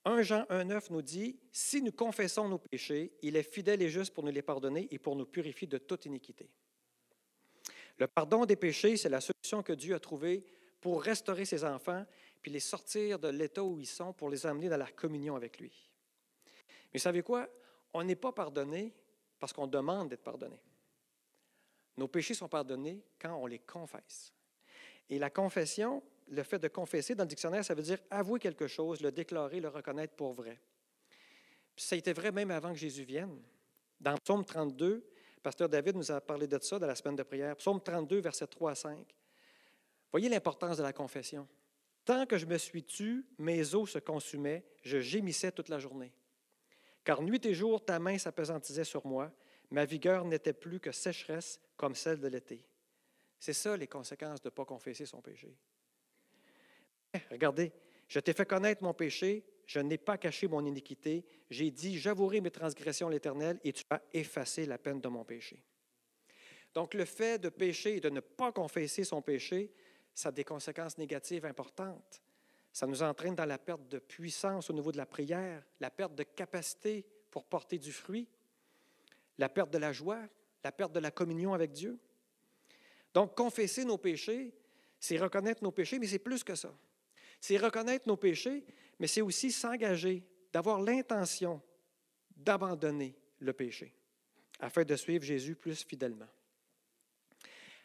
1 Jean 1,9 nous dit Si nous confessons nos péchés, il est fidèle et juste pour nous les pardonner et pour nous purifier de toute iniquité. Le pardon des péchés, c'est la solution que Dieu a trouvée pour restaurer ses enfants, puis les sortir de l'état où ils sont pour les amener dans la communion avec lui. Mais savez quoi? On n'est pas pardonné parce qu'on demande d'être pardonné. Nos péchés sont pardonnés quand on les confesse. Et la confession, le fait de confesser dans le dictionnaire, ça veut dire avouer quelque chose, le déclarer, le reconnaître pour vrai. Ça a été vrai même avant que Jésus vienne. Dans Psaume 32, Pasteur David nous a parlé de ça dans la semaine de prière. Psaume 32, versets 3 à 5. Voyez l'importance de la confession. Tant que je me suis tu, mes os se consumaient, je gémissais toute la journée. Car nuit et jour, ta main s'apesantisait sur moi, ma vigueur n'était plus que sécheresse comme celle de l'été. C'est ça les conséquences de ne pas confesser son péché. Eh, regardez, je t'ai fait connaître mon péché, je n'ai pas caché mon iniquité, j'ai dit, j'avouerai mes transgressions l'Éternel, et tu as effacé la peine de mon péché. Donc le fait de pécher et de ne pas confesser son péché, ça a des conséquences négatives importantes. Ça nous entraîne dans la perte de puissance au niveau de la prière, la perte de capacité pour porter du fruit, la perte de la joie, la perte de la communion avec Dieu. Donc, confesser nos péchés, c'est reconnaître nos péchés, mais c'est plus que ça. C'est reconnaître nos péchés, mais c'est aussi s'engager, d'avoir l'intention d'abandonner le péché, afin de suivre Jésus plus fidèlement.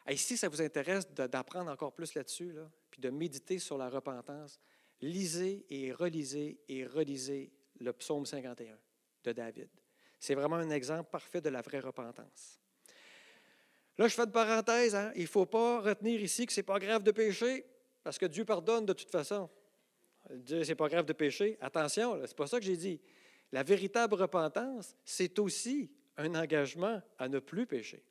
Et si ça vous intéresse d'apprendre encore plus là-dessus, là, puis de méditer sur la repentance, lisez et relisez et relisez le psaume 51 de David. C'est vraiment un exemple parfait de la vraie repentance. Là, je fais une parenthèse. Hein. Il ne faut pas retenir ici que ce n'est pas grave de pécher, parce que Dieu pardonne de toute façon. Dieu, c'est pas grave de pécher. Attention, ce n'est pas ça que j'ai dit. La véritable repentance, c'est aussi un engagement à ne plus pécher.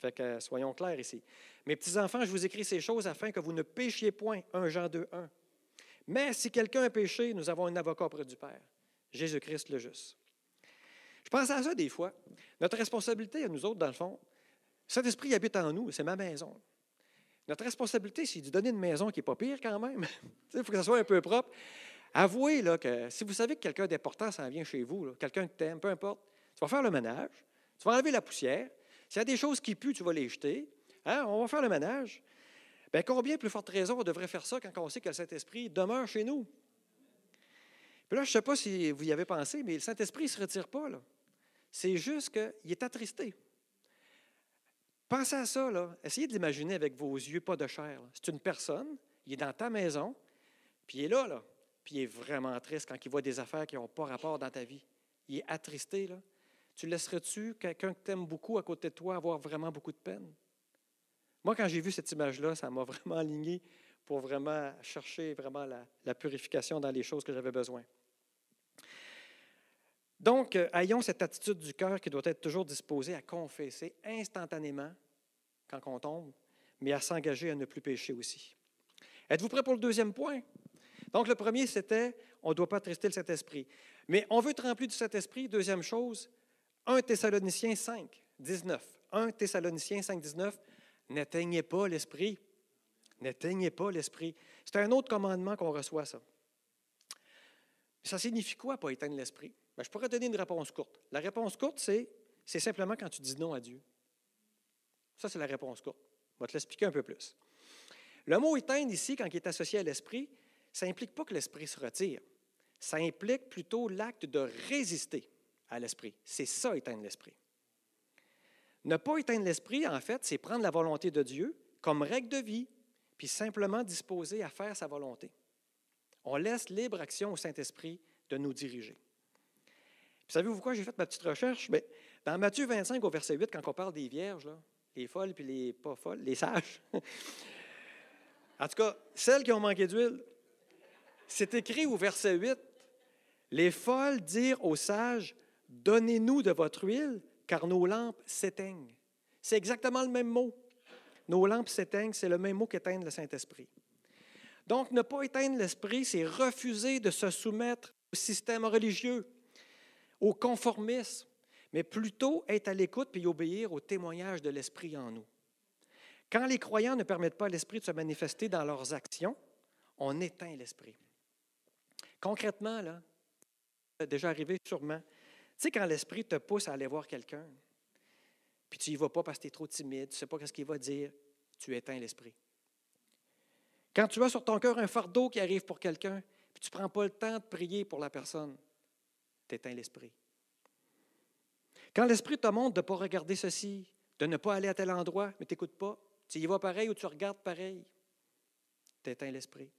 Fait que soyons clairs ici. Mes petits-enfants, je vous écris ces choses afin que vous ne péchiez point. 1 Jean 2, 1. Mais si quelqu'un a péché, nous avons un avocat auprès du Père, Jésus-Christ le juste. Je pense à ça des fois. Notre responsabilité à nous autres, dans le fond, Saint-Esprit habite en nous, c'est ma maison. Notre responsabilité, c'est de donner une maison qui n'est pas pire quand même. Il faut que ça soit un peu propre. Avouez là, que si vous savez que quelqu'un d'important s'en vient chez vous, quelqu'un que tu aimes, peu importe, tu vas faire le ménage, tu vas enlever la poussière. S'il y a des choses qui puent, tu vas les jeter. Hein, on va faire le ménage. Bien, combien plus forte raison on devrait faire ça quand on sait que le Saint-Esprit demeure chez nous? Puis là, je ne sais pas si vous y avez pensé, mais le Saint-Esprit ne se retire pas. C'est juste qu'il est attristé. Pensez à ça, là. Essayez de l'imaginer avec vos yeux, pas de chair. C'est une personne, il est dans ta maison, puis il est là, là. Puis il est vraiment triste quand il voit des affaires qui n'ont pas rapport dans ta vie. Il est attristé, là. Tu laisserais-tu quelqu'un que tu aimes beaucoup à côté de toi avoir vraiment beaucoup de peine? Moi, quand j'ai vu cette image-là, ça m'a vraiment aligné pour vraiment chercher vraiment la, purification dans les choses que j'avais besoin. Donc, euh, ayons cette attitude du cœur qui doit être toujours disposée à confesser instantanément quand tombe, mais à s'engager à ne plus pécher aussi. Êtes-vous prêt pour le deuxième point? Donc, le premier, c'était on ne doit pas trister le Saint-Esprit. Mais on veut être rempli du Saint-Esprit. Deuxième chose, 1 Thessaloniciens 5, 19. 1 Thessaloniciens 5, 19. N'éteignez pas l'esprit. N'éteignez pas l'esprit. C'est un autre commandement qu'on reçoit, ça. Ça signifie quoi, pas éteindre l'esprit? Ben, je pourrais donner une réponse courte. La réponse courte, c'est simplement quand tu dis non à Dieu. Ça, c'est la réponse courte. Je vais te l'expliquer un peu plus. Le mot éteindre ici, quand il est associé à l'esprit, ça n'implique pas que l'esprit se retire. Ça implique plutôt l'acte de résister à l'esprit. C'est ça, éteindre l'esprit. Ne pas éteindre l'esprit, en fait, c'est prendre la volonté de Dieu comme règle de vie, puis simplement disposer à faire sa volonté. On laisse libre action au Saint-Esprit de nous diriger. Savez-vous pourquoi j'ai fait ma petite recherche? Bien, dans Matthieu 25, au verset 8, quand on parle des vierges, les folles puis les pas folles, les sages, en tout cas, celles qui ont manqué d'huile, c'est écrit au verset 8, les folles dirent aux sages, Donnez-nous de votre huile, car nos lampes s'éteignent. C'est exactement le même mot. Nos lampes s'éteignent, c'est le même mot qu'éteindre le Saint-Esprit. Donc, ne pas éteindre l'esprit, c'est refuser de se soumettre au système religieux, au conformisme, mais plutôt être à l'écoute puis obéir au témoignage de l'esprit en nous. Quand les croyants ne permettent pas à l'esprit de se manifester dans leurs actions, on éteint l'esprit. Concrètement, là, déjà arrivé sûrement, tu sais, quand l'Esprit te pousse à aller voir quelqu'un, puis tu n'y vas pas parce que tu es trop timide, tu ne sais pas ce qu'il va dire, tu éteins l'Esprit. Quand tu as sur ton cœur un fardeau qui arrive pour quelqu'un, puis tu ne prends pas le temps de prier pour la personne, tu éteins l'esprit. Quand l'esprit te montre de ne pas regarder ceci, de ne pas aller à tel endroit, mais tu pas, tu y vas pareil ou tu regardes pareil, tu éteins l'esprit.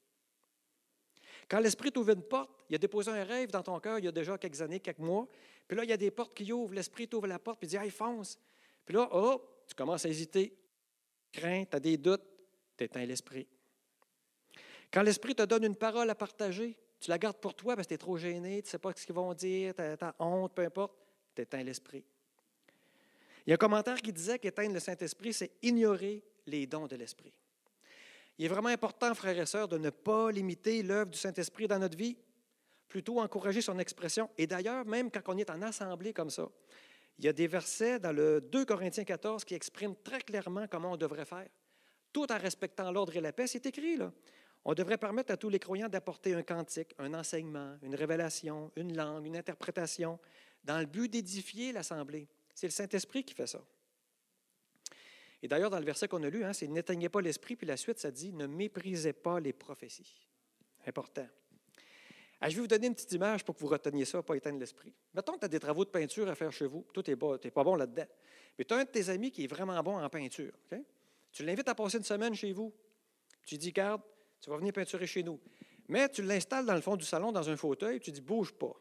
Quand l'esprit t'ouvre une porte, il a déposé un rêve dans ton cœur il y a déjà quelques années, quelques mois, puis là, il y a des portes qui ouvrent, l'esprit t'ouvre la porte, puis dit, hey, fonce. Puis là, oh, tu commences à hésiter, crains, tu as des doutes, tu éteins l'esprit. Quand l'esprit te donne une parole à partager, tu la gardes pour toi parce que tu es trop gêné, tu ne sais pas ce qu'ils vont dire, tu as, honte, peu importe, tu éteins l'esprit. Il y a un commentaire qui disait qu'éteindre le Saint-Esprit, c'est ignorer les dons de l'Esprit. Il est vraiment important, frères et sœurs, de ne pas limiter l'œuvre du Saint-Esprit dans notre vie, plutôt encourager son expression. Et d'ailleurs, même quand on est en assemblée comme ça, il y a des versets dans le 2 Corinthiens 14 qui expriment très clairement comment on devrait faire, tout en respectant l'ordre et la paix. C'est écrit là. On devrait permettre à tous les croyants d'apporter un cantique, un enseignement, une révélation, une langue, une interprétation, dans le but d'édifier l'assemblée. C'est le Saint-Esprit qui fait ça. Et d'ailleurs, dans le verset qu'on a lu, hein, c'est N'éteignez pas l'esprit, puis la suite, ça dit Ne méprisez pas les prophéties. Important. Ah, je vais vous donner une petite image pour que vous reteniez ça, pas éteindre l'esprit. Mettons que tu as des travaux de peinture à faire chez vous, tout est pas, pas bon là-dedans. Mais tu as un de tes amis qui est vraiment bon en peinture. Tu l'invites à passer une semaine chez vous. Tu dis, garde, tu vas venir peinturer chez nous. Mais tu l'installes dans le fond du salon, dans un fauteuil, tu dis, bouge pas.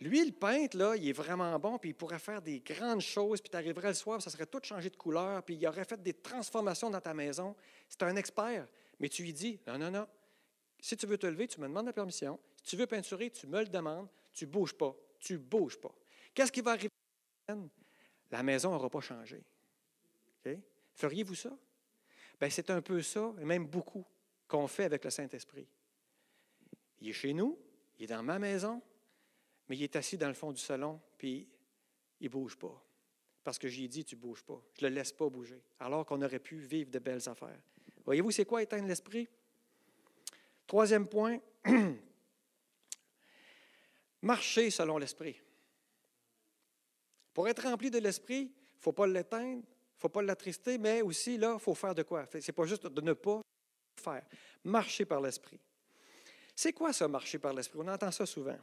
Lui, le peintre, il est vraiment bon, puis il pourrait faire des grandes choses, puis tu arriverais le soir, ça serait tout changé de couleur, puis il aurait fait des transformations dans ta maison. C'est un expert. Mais tu lui dis, non, non, non, si tu veux te lever, tu me demandes la permission. Si tu veux peinturer, tu me le demandes. Tu ne bouges pas. Tu ne bouges pas. Qu'est-ce qui va arriver? La maison n'aura pas changé. Feriez-vous ça? Bien, c'est un peu ça, et même beaucoup, qu'on fait avec le Saint-Esprit. Il est chez nous, il est dans ma maison, mais il est assis dans le fond du salon, puis il ne bouge pas. Parce que j'ai dit, tu ne bouges pas. Je ne le laisse pas bouger. Alors qu'on aurait pu vivre de belles affaires. Voyez-vous, c'est quoi éteindre l'esprit? Troisième point, marcher selon l'esprit. Pour être rempli de l'esprit, il ne faut pas l'éteindre, il ne faut pas l'attrister, mais aussi, là, il faut faire de quoi? Ce n'est pas juste de ne pas faire. Marcher par l'esprit. C'est quoi ça, marcher par l'esprit? On entend ça souvent.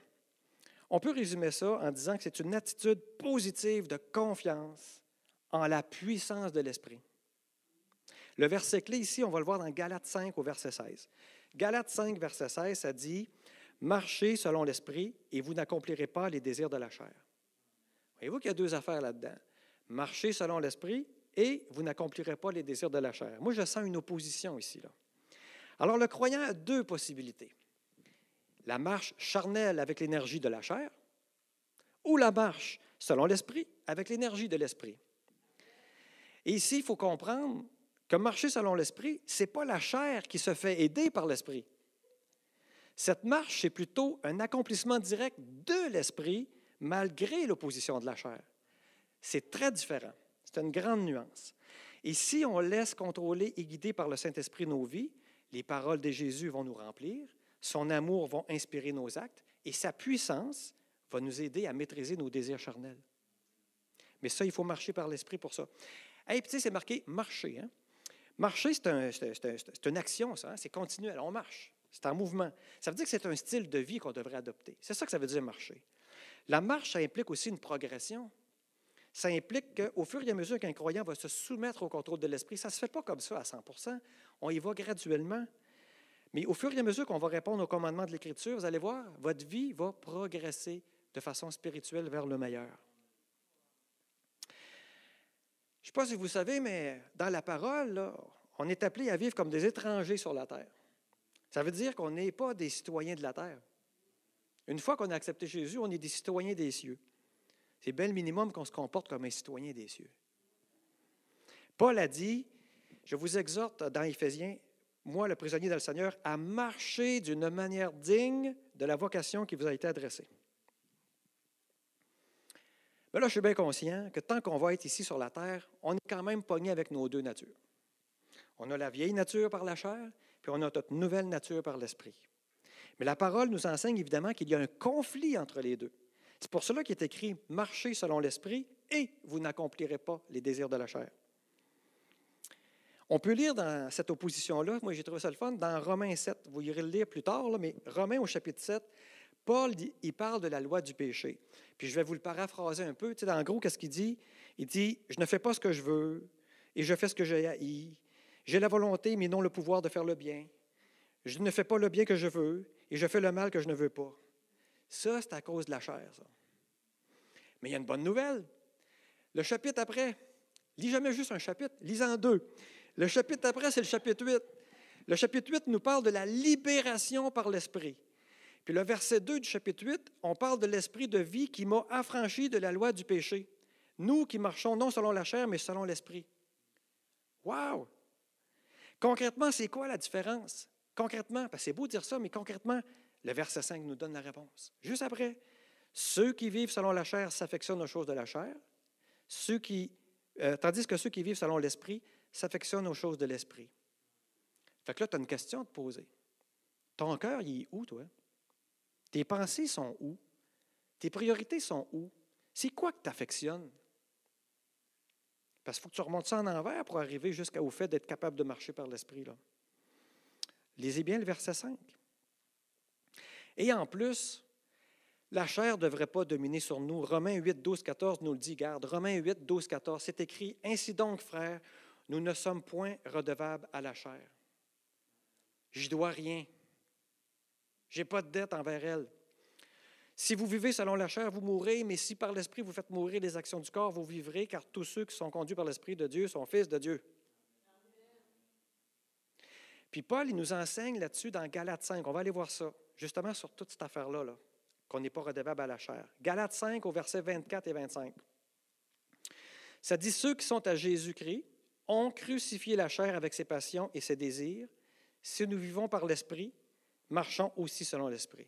On peut résumer ça en disant que c'est une attitude positive de confiance en la puissance de l'esprit. Le verset clé ici, on va le voir dans Galates 5 au verset 16. Galates 5, verset 16, ça dit Marchez selon l'esprit et vous n'accomplirez pas les désirs de la chair. Voyez-vous qu'il y a deux affaires là-dedans. Marchez selon l'esprit et vous n'accomplirez pas les désirs de la chair. Moi, je sens une opposition ici. Alors, le croyant a deux possibilités. La marche charnelle avec l'énergie de la chair ou la marche selon l'esprit avec l'énergie de l'esprit. Et ici, il faut comprendre que marcher selon l'Esprit, ce n'est pas la chair qui se fait aider par l'Esprit. Cette marche, c'est plutôt un accomplissement direct de l'Esprit malgré l'opposition de la chair. C'est très différent. C'est une grande nuance. Et si on laisse contrôler et guider par le Saint-Esprit nos vies, les paroles de Jésus vont nous remplir, son amour va inspirer nos actes et sa puissance va nous aider à maîtriser nos désirs charnels. Mais ça, il faut marcher par l'Esprit pour ça. Et puis, tu sais, c'est marqué marcher. Hein? Marcher, c'est une action, ça. Hein, c'est continuel. On marche. C'est un mouvement. Ça veut dire que c'est un style de vie qu'on devrait adopter. C'est ça que ça veut dire marcher. La marche, ça implique aussi une progression. Ça implique qu'au fur et à mesure qu'un croyant va se soumettre au contrôle de l'esprit, ça ne se fait pas comme ça à 100 On y va graduellement. Mais au fur et à mesure qu'on va répondre aux commandements de l'Écriture, vous allez voir, votre vie va progresser de façon spirituelle vers le meilleur. Je ne sais pas si vous savez, mais dans la parole, on est appelé à vivre comme des étrangers sur la terre. Ça veut dire qu'on n'est pas des citoyens de la terre. Une fois qu'on a accepté Jésus, on est des citoyens des cieux. C'est bien le minimum qu'on se comporte comme un citoyen des cieux. Paul a dit, je vous exhorte dans Éphésiens, moi, le prisonnier dans le Seigneur, à marcher d'une manière digne de la vocation qui vous a été adressée. Mais là, je suis bien conscient que tant qu'on va être ici sur la terre, on est quand même pogné avec nos deux natures. On a la vieille nature par la chair, puis on a notre nouvelle nature par l'esprit. Mais la parole nous enseigne évidemment qu'il y a un conflit entre les deux. C'est pour cela qu'il est écrit Marchez selon l'esprit et vous n'accomplirez pas les désirs de la chair. On peut lire dans cette opposition-là, moi j'ai trouvé ça le fun, dans Romains 7, vous irez le lire plus tard, mais Romains au chapitre 7, Paul, il parle de la loi du péché. Puis je vais vous le paraphraser un peu. Tu sais, en gros, qu'est-ce qu'il dit? Il dit, je ne fais pas ce que je veux et je fais ce que j'ai haï. J'ai la volonté, mais non le pouvoir de faire le bien. Je ne fais pas le bien que je veux et je fais le mal que je ne veux pas. Ça, c'est à cause de la chair, ça. Mais il y a une bonne nouvelle. Le chapitre après, lis jamais juste un chapitre, lis-en deux. Le chapitre après, c'est le chapitre 8. Le chapitre 8 nous parle de la libération par l'Esprit. Puis le verset 2 du chapitre 8, on parle de l'Esprit de vie qui m'a affranchi de la loi du péché. Nous qui marchons non selon la chair, mais selon l'Esprit. Wow! Concrètement, c'est quoi la différence? Concrètement, c'est beau dire ça, mais concrètement, le verset 5 nous donne la réponse. Juste après, ceux qui vivent selon la chair s'affectionnent aux choses de la chair, ceux qui, euh, tandis que ceux qui vivent selon l'Esprit s'affectionnent aux choses de l'Esprit. Fait que là, tu as une question à te poser. Ton cœur, il est où, toi? Tes pensées sont où? Tes priorités sont où? C'est quoi que tu affectionnes? Parce qu'il faut que tu remontes ça en envers pour arriver jusqu'au fait d'être capable de marcher par l'Esprit. Lisez bien le verset 5. Et en plus, la chair ne devrait pas dominer sur nous. Romains 8, 12, 14 nous le dit, garde. Romains 8, 12, 14, c'est écrit, Ainsi donc, frères, nous ne sommes point redevables à la chair. Je dois rien. Je n'ai pas de dette envers elle. Si vous vivez selon la chair, vous mourrez, mais si par l'Esprit vous faites mourir les actions du corps, vous vivrez, car tous ceux qui sont conduits par l'Esprit de Dieu sont fils de Dieu. Puis Paul, il nous enseigne là-dessus dans Galates 5. On va aller voir ça, justement sur toute cette affaire-là, là, qu'on n'est pas redevable à la chair. Galates 5 au verset 24 et 25. Ça dit Ceux qui sont à Jésus-Christ ont crucifié la chair avec ses passions et ses désirs. Si nous vivons par l'Esprit, marchons aussi selon l'Esprit.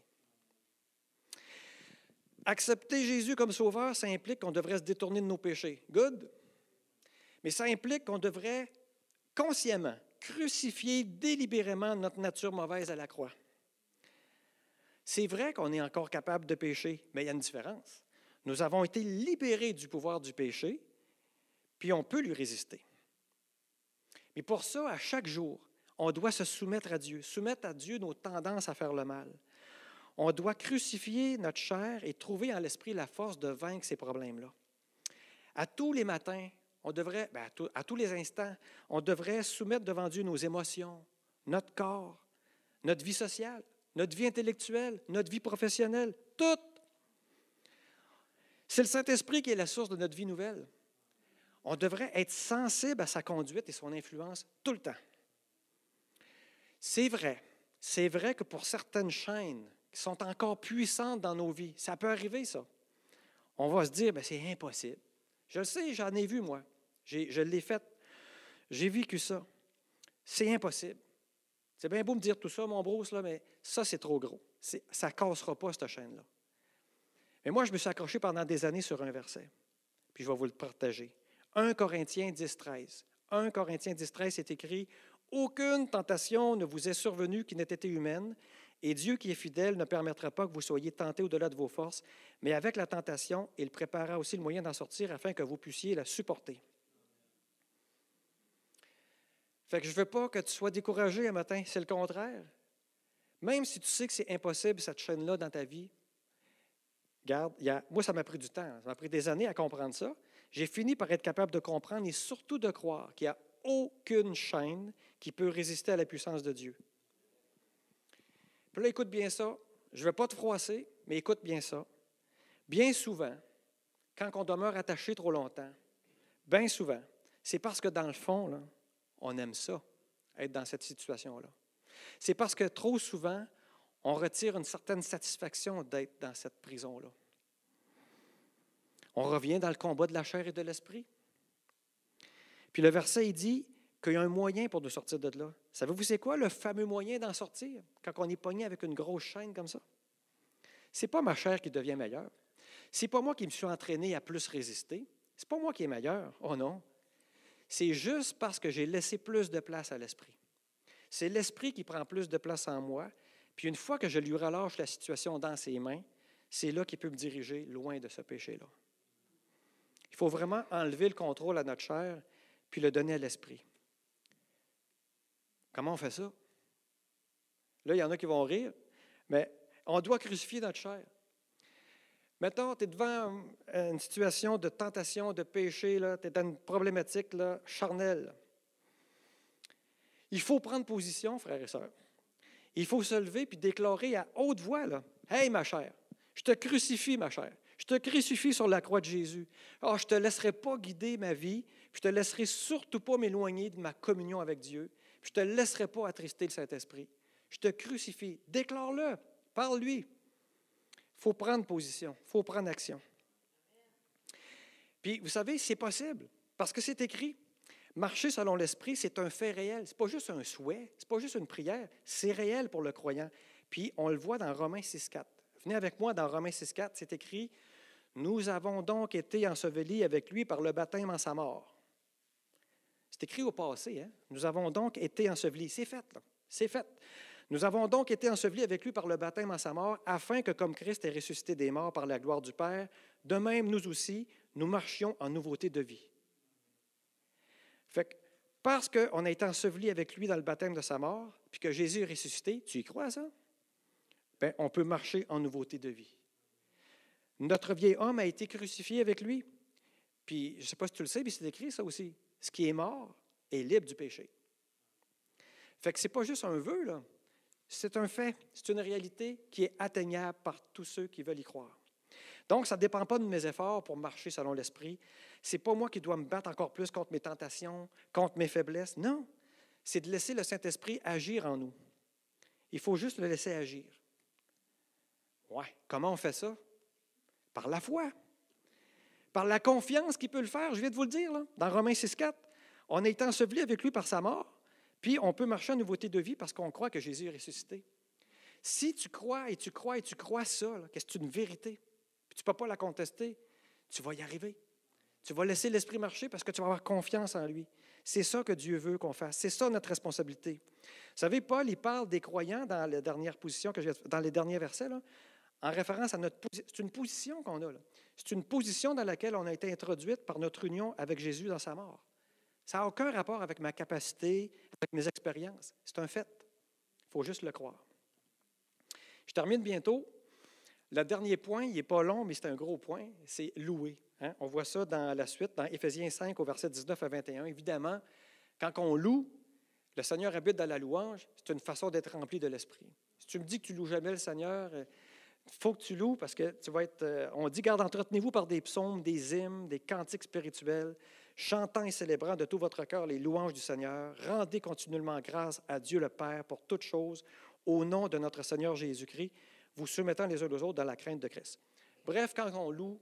Accepter Jésus comme sauveur, ça implique qu'on devrait se détourner de nos péchés. Good. Mais ça implique qu'on devrait consciemment crucifier délibérément notre nature mauvaise à la croix. C'est vrai qu'on est encore capable de pécher, mais il y a une différence. Nous avons été libérés du pouvoir du péché, puis on peut lui résister. Mais pour ça, à chaque jour, on doit se soumettre à Dieu, soumettre à Dieu nos tendances à faire le mal. On doit crucifier notre chair et trouver en l'esprit la force de vaincre ces problèmes-là. À tous les matins, on devrait, ben, à, tous les instants, on devrait soumettre devant Dieu nos émotions, notre corps, notre vie sociale, notre vie intellectuelle, notre vie professionnelle, tout. C'est le Saint-Esprit qui est la source de notre vie nouvelle. On devrait être sensible à sa conduite et son influence tout le temps. C'est vrai. C'est vrai que pour certaines chaînes qui sont encore puissantes dans nos vies, ça peut arriver, ça. On va se dire, ben, c'est impossible. Je le sais, j'en ai vu, moi. Je l'ai fait. J'ai vécu ça. C'est impossible. C'est bien beau me dire tout ça, mon Bruce, là, mais ça, c'est trop gros. Ça ne cassera pas, cette chaîne-là. Mais moi, je me suis accroché pendant des années sur un verset. Puis je vais vous le partager. 1 Corinthiens 10, 13. 1 Corinthiens 10, 13 est écrit aucune tentation ne vous est survenue qui n'ait été humaine, et Dieu qui est fidèle ne permettra pas que vous soyez tentés au-delà de vos forces, mais avec la tentation, il préparera aussi le moyen d'en sortir afin que vous puissiez la supporter. Fait que je ne veux pas que tu sois découragé un matin, c'est le contraire. Même si tu sais que c'est impossible, cette chaîne-là, dans ta vie, garde, moi, ça m'a pris du temps, ça m'a pris des années à comprendre ça. J'ai fini par être capable de comprendre et surtout de croire qu'il n'y a aucune chaîne qui peut résister à la puissance de Dieu. Puis là, écoute bien ça. Je ne vais pas te froisser, mais écoute bien ça. Bien souvent, quand on demeure attaché trop longtemps, bien souvent, c'est parce que dans le fond, on aime ça, être dans cette situation-là. C'est parce que trop souvent, on retire une certaine satisfaction d'être dans cette prison-là. On revient dans le combat de la chair et de l'esprit. Puis le verset, il dit qu'il y a un moyen pour de sortir de là. Savez-vous c'est quoi le fameux moyen d'en sortir quand on est pogné avec une grosse chaîne comme ça? C'est pas ma chair qui devient meilleure. C'est pas moi qui me suis entraîné à plus résister. C'est pas moi qui est meilleur. Oh non. C'est juste parce que j'ai laissé plus de place à l'esprit. C'est l'esprit qui prend plus de place en moi. Puis une fois que je lui relâche la situation dans ses mains, c'est là qu'il peut me diriger loin de ce péché-là. Il faut vraiment enlever le contrôle à notre chair puis le donner à l'esprit. Comment on fait ça? Là, il y en a qui vont rire, mais on doit crucifier notre chair. Mettons, tu es devant une situation de tentation, de péché, tu es dans une problématique charnelle. Il faut prendre position, frères et sœurs. Il faut se lever puis déclarer à haute voix, Hey, ma chère, je te crucifie, ma chère. Je te crucifie sur la croix de Jésus. Ah, je ne te laisserai pas guider ma vie, je ne te laisserai surtout pas m'éloigner de ma communion avec Dieu, je ne te laisserai pas attrister le Saint-Esprit. Je te crucifie. Déclare-le. Parle-lui. Il faut prendre position. Il faut prendre action. Puis, vous savez, c'est possible, parce que c'est écrit. Marcher selon l'Esprit, c'est un fait réel. Ce n'est pas juste un souhait, ce n'est pas juste une prière, c'est réel pour le croyant. Puis, on le voit dans Romains 6.4. Venez avec moi dans Romains 6.4, c'est écrit nous avons donc été ensevelis avec lui par le baptême en sa mort. C'est écrit au passé. Hein? Nous avons donc été ensevelis. C'est fait. C'est fait. Nous avons donc été ensevelis avec lui par le baptême en sa mort, afin que, comme Christ est ressuscité des morts par la gloire du Père, de même nous aussi, nous marchions en nouveauté de vie. Fait que, parce qu'on a été ensevelis avec lui dans le baptême de sa mort, puis que Jésus est ressuscité, tu y crois ça? Bien, on peut marcher en nouveauté de vie. Notre vieil homme a été crucifié avec lui. Puis, je ne sais pas si tu le sais, mais c'est écrit ça aussi. Ce qui est mort est libre du péché. Fait que ce n'est pas juste un vœu, là. C'est un fait, c'est une réalité qui est atteignable par tous ceux qui veulent y croire. Donc, ça ne dépend pas de mes efforts pour marcher selon l'Esprit. Ce n'est pas moi qui dois me battre encore plus contre mes tentations, contre mes faiblesses. Non, c'est de laisser le Saint-Esprit agir en nous. Il faut juste le laisser agir. Ouais, comment on fait ça? Par la foi. Par la confiance qu'il peut le faire. Je viens de vous le dire, dans Romains 6,4. On été enseveli avec lui par sa mort, puis on peut marcher en nouveauté de vie parce qu'on croit que Jésus est ressuscité. Si tu crois et tu crois et tu crois ça, que c'est une vérité, puis tu ne peux pas la contester, tu vas y arriver. Tu vas laisser l'Esprit marcher parce que tu vas avoir confiance en lui. C'est ça que Dieu veut qu'on fasse. C'est ça notre responsabilité. Vous savez, Paul, il parle des croyants dans la dernière position que dans les derniers versets. En référence à notre position. C'est une position qu'on a là. C'est une position dans laquelle on a été introduite par notre union avec Jésus dans sa mort. Ça n'a aucun rapport avec ma capacité, avec mes expériences. C'est un fait. Il faut juste le croire. Je termine bientôt. Le dernier point, il n'est pas long, mais c'est un gros point, c'est louer. Hein. On voit ça dans la suite, dans Éphésiens 5, au verset 19 à 21. Évidemment, quand on loue, le Seigneur habite dans la louange, c'est une façon d'être rempli de l'Esprit. Si tu me dis que tu loues jamais le Seigneur, il faut que tu loues parce que tu vas être. Euh, on dit, garde, entretenez-vous par des psaumes, des hymnes, des cantiques spirituels, chantant et célébrant de tout votre cœur les louanges du Seigneur. Rendez continuellement grâce à Dieu le Père pour toutes choses, au nom de notre Seigneur Jésus-Christ, vous soumettant les uns aux autres dans la crainte de Christ. Bref, quand on loue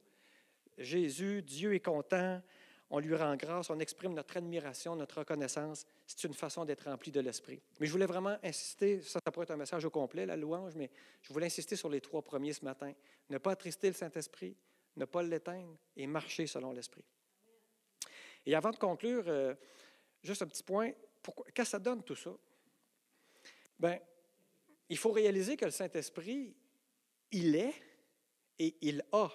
Jésus, Dieu est content, on lui rend grâce, on exprime notre admiration, notre reconnaissance. C'est une façon d'être rempli de l'Esprit. Mais je voulais vraiment insister, ça, ça pourrait être un message au complet, la louange, mais je voulais insister sur les trois premiers ce matin. Ne pas attrister le Saint-Esprit, ne pas l'éteindre et marcher selon l'Esprit. Et avant de conclure, euh, juste un petit point, qu'est-ce que ça donne tout ça? Bien, il faut réaliser que le Saint-Esprit, il est et il a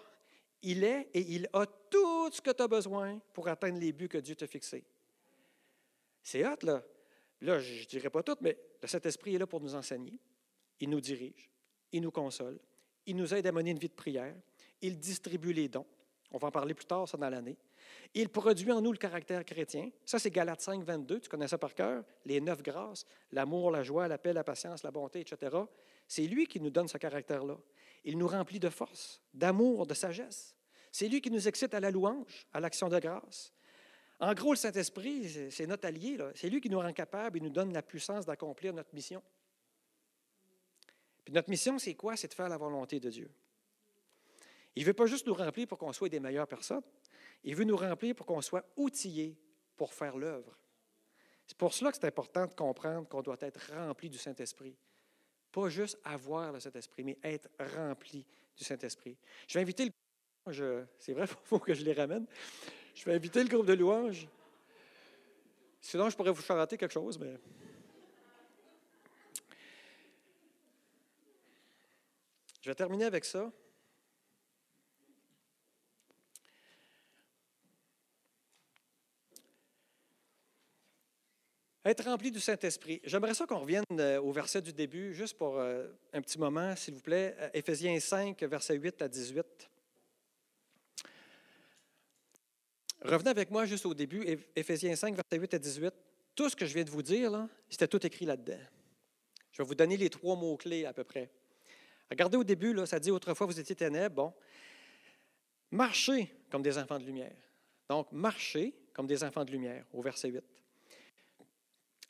il est et il a tout ce que tu as besoin pour atteindre les buts que Dieu t'a fixés. C'est hâte, là. Là, je ne dirais pas tout, mais le Saint-Esprit est là pour nous enseigner. Il nous dirige, il nous console, il nous aide à mener une vie de prière, il distribue les dons. On va en parler plus tard, ça, dans l'année. Il produit en nous le caractère chrétien. Ça, c'est Galates 5, 22. Tu connais ça par cœur. Les neuf grâces, l'amour, la joie, la paix, la patience, la bonté, etc. C'est lui qui nous donne ce caractère-là. Il nous remplit de force, d'amour, de sagesse. C'est lui qui nous excite à la louange, à l'action de grâce. En gros, le Saint-Esprit, c'est notre allié. C'est lui qui nous rend capables et nous donne la puissance d'accomplir notre mission. Puis notre mission, c'est quoi? C'est de faire la volonté de Dieu. Il ne veut pas juste nous remplir pour qu'on soit des meilleures personnes. Il veut nous remplir pour qu'on soit outillés pour faire l'œuvre. C'est pour cela que c'est important de comprendre qu'on doit être rempli du Saint-Esprit. Pas juste avoir le Saint-Esprit, mais être rempli du Saint-Esprit. Je vais inviter le c'est vrai, il faut que je les ramène. Je vais inviter le groupe de louanges. Sinon, je pourrais vous chanter quelque chose, mais. Je vais terminer avec ça. Être rempli du Saint-Esprit. J'aimerais ça qu'on revienne euh, au verset du début, juste pour euh, un petit moment, s'il vous plaît. Euh, Éphésiens 5, verset 8 à 18. Revenez avec moi juste au début, Éphésiens 5, verset 8 à 18. Tout ce que je viens de vous dire, c'était tout écrit là-dedans. Je vais vous donner les trois mots-clés à peu près. Regardez au début, là, ça dit autrefois vous étiez ténèbres. Bon. Marchez comme des enfants de lumière. Donc, marchez comme des enfants de lumière, au verset 8.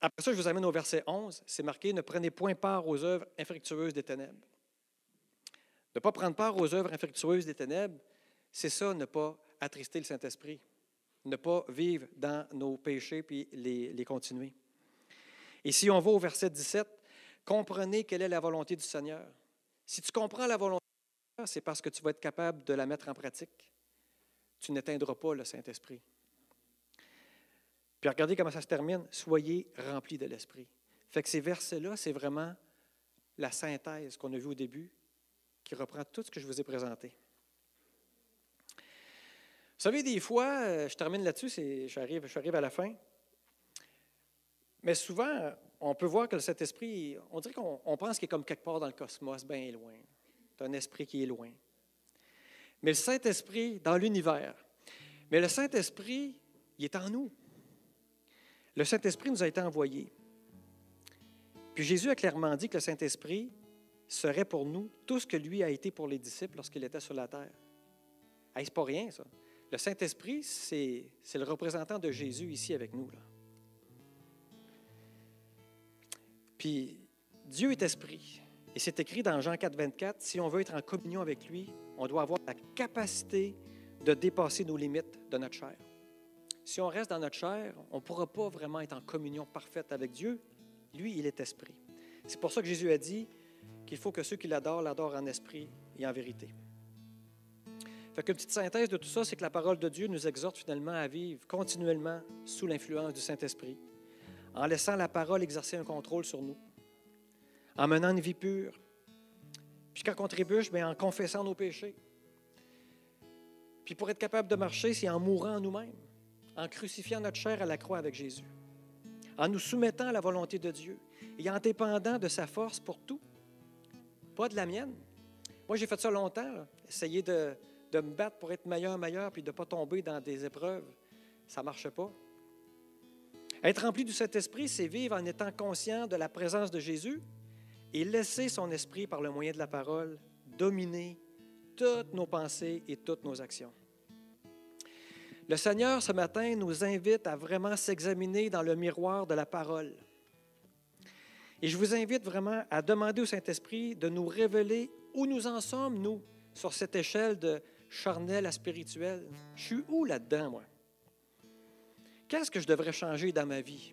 Après ça, je vous amène au verset 11. C'est marqué Ne prenez point part aux œuvres infructueuses des ténèbres. Ne pas prendre part aux œuvres infructueuses des ténèbres, c'est ça, ne pas attrister le Saint-Esprit, ne pas vivre dans nos péchés puis les, continuer. Et si on va au verset 17, comprenez quelle est la volonté du Seigneur. Si tu comprends la volonté du Seigneur, c'est parce que tu vas être capable de la mettre en pratique. Tu n'éteindras pas le Saint-Esprit. Puis regardez comment ça se termine. Soyez remplis de l'Esprit. Fait que ces versets-là, c'est vraiment la synthèse qu'on a vue au début, qui reprend tout ce que je vous ai présenté. Vous savez, des fois, euh, je termine là-dessus, j'arrive, je arrive à la fin. Mais souvent, on peut voir que le Saint-Esprit, on dirait qu'on pense qu'il est comme quelque part dans le cosmos, bien loin. C'est un esprit qui est loin. Mais le Saint-Esprit, dans l'univers, mais le Saint-Esprit, il est en nous. Le Saint-Esprit nous a été envoyé. Puis Jésus a clairement dit que le Saint-Esprit serait pour nous tout ce que lui a été pour les disciples lorsqu'il était sur la terre. Ce n'est pas rien, ça. Le Saint-Esprit, c'est le représentant de Jésus ici avec nous. Puis Dieu est esprit. Et c'est écrit dans Jean 4, 24, si on veut être en communion avec lui, on doit avoir la capacité de dépasser nos limites de notre chair. Si on reste dans notre chair, on ne pourra pas vraiment être en communion parfaite avec Dieu. Lui, il est esprit. C'est pour ça que Jésus a dit qu'il faut que ceux qui l'adorent l'adorent en esprit et en vérité. Fait qu'une petite synthèse de tout ça, c'est que la parole de Dieu nous exhorte finalement à vivre continuellement sous l'influence du Saint-Esprit, en laissant la parole exercer un contrôle sur nous, en menant une vie pure, puis quand on trébuche, bien, en confessant nos péchés. Puis pour être capable de marcher, c'est en mourant nous-mêmes en crucifiant notre chair à la croix avec Jésus, en nous soumettant à la volonté de Dieu et en dépendant de sa force pour tout, pas de la mienne. Moi, j'ai fait ça longtemps, essayer de, me battre pour être meilleur, meilleur, puis de ne pas tomber dans des épreuves. Ça ne marche pas. Être rempli du Saint-Esprit, c'est vivre en étant conscient de la présence de Jésus et laisser son esprit, par le moyen de la parole, dominer toutes nos pensées et toutes nos actions. Le Seigneur, ce matin, nous invite à vraiment s'examiner dans le miroir de la parole. Et je vous invite vraiment à demander au Saint-Esprit de nous révéler où nous en sommes, nous, sur cette échelle de charnel à spirituel. Je suis où là-dedans, moi? Qu'est-ce que je devrais changer dans ma vie?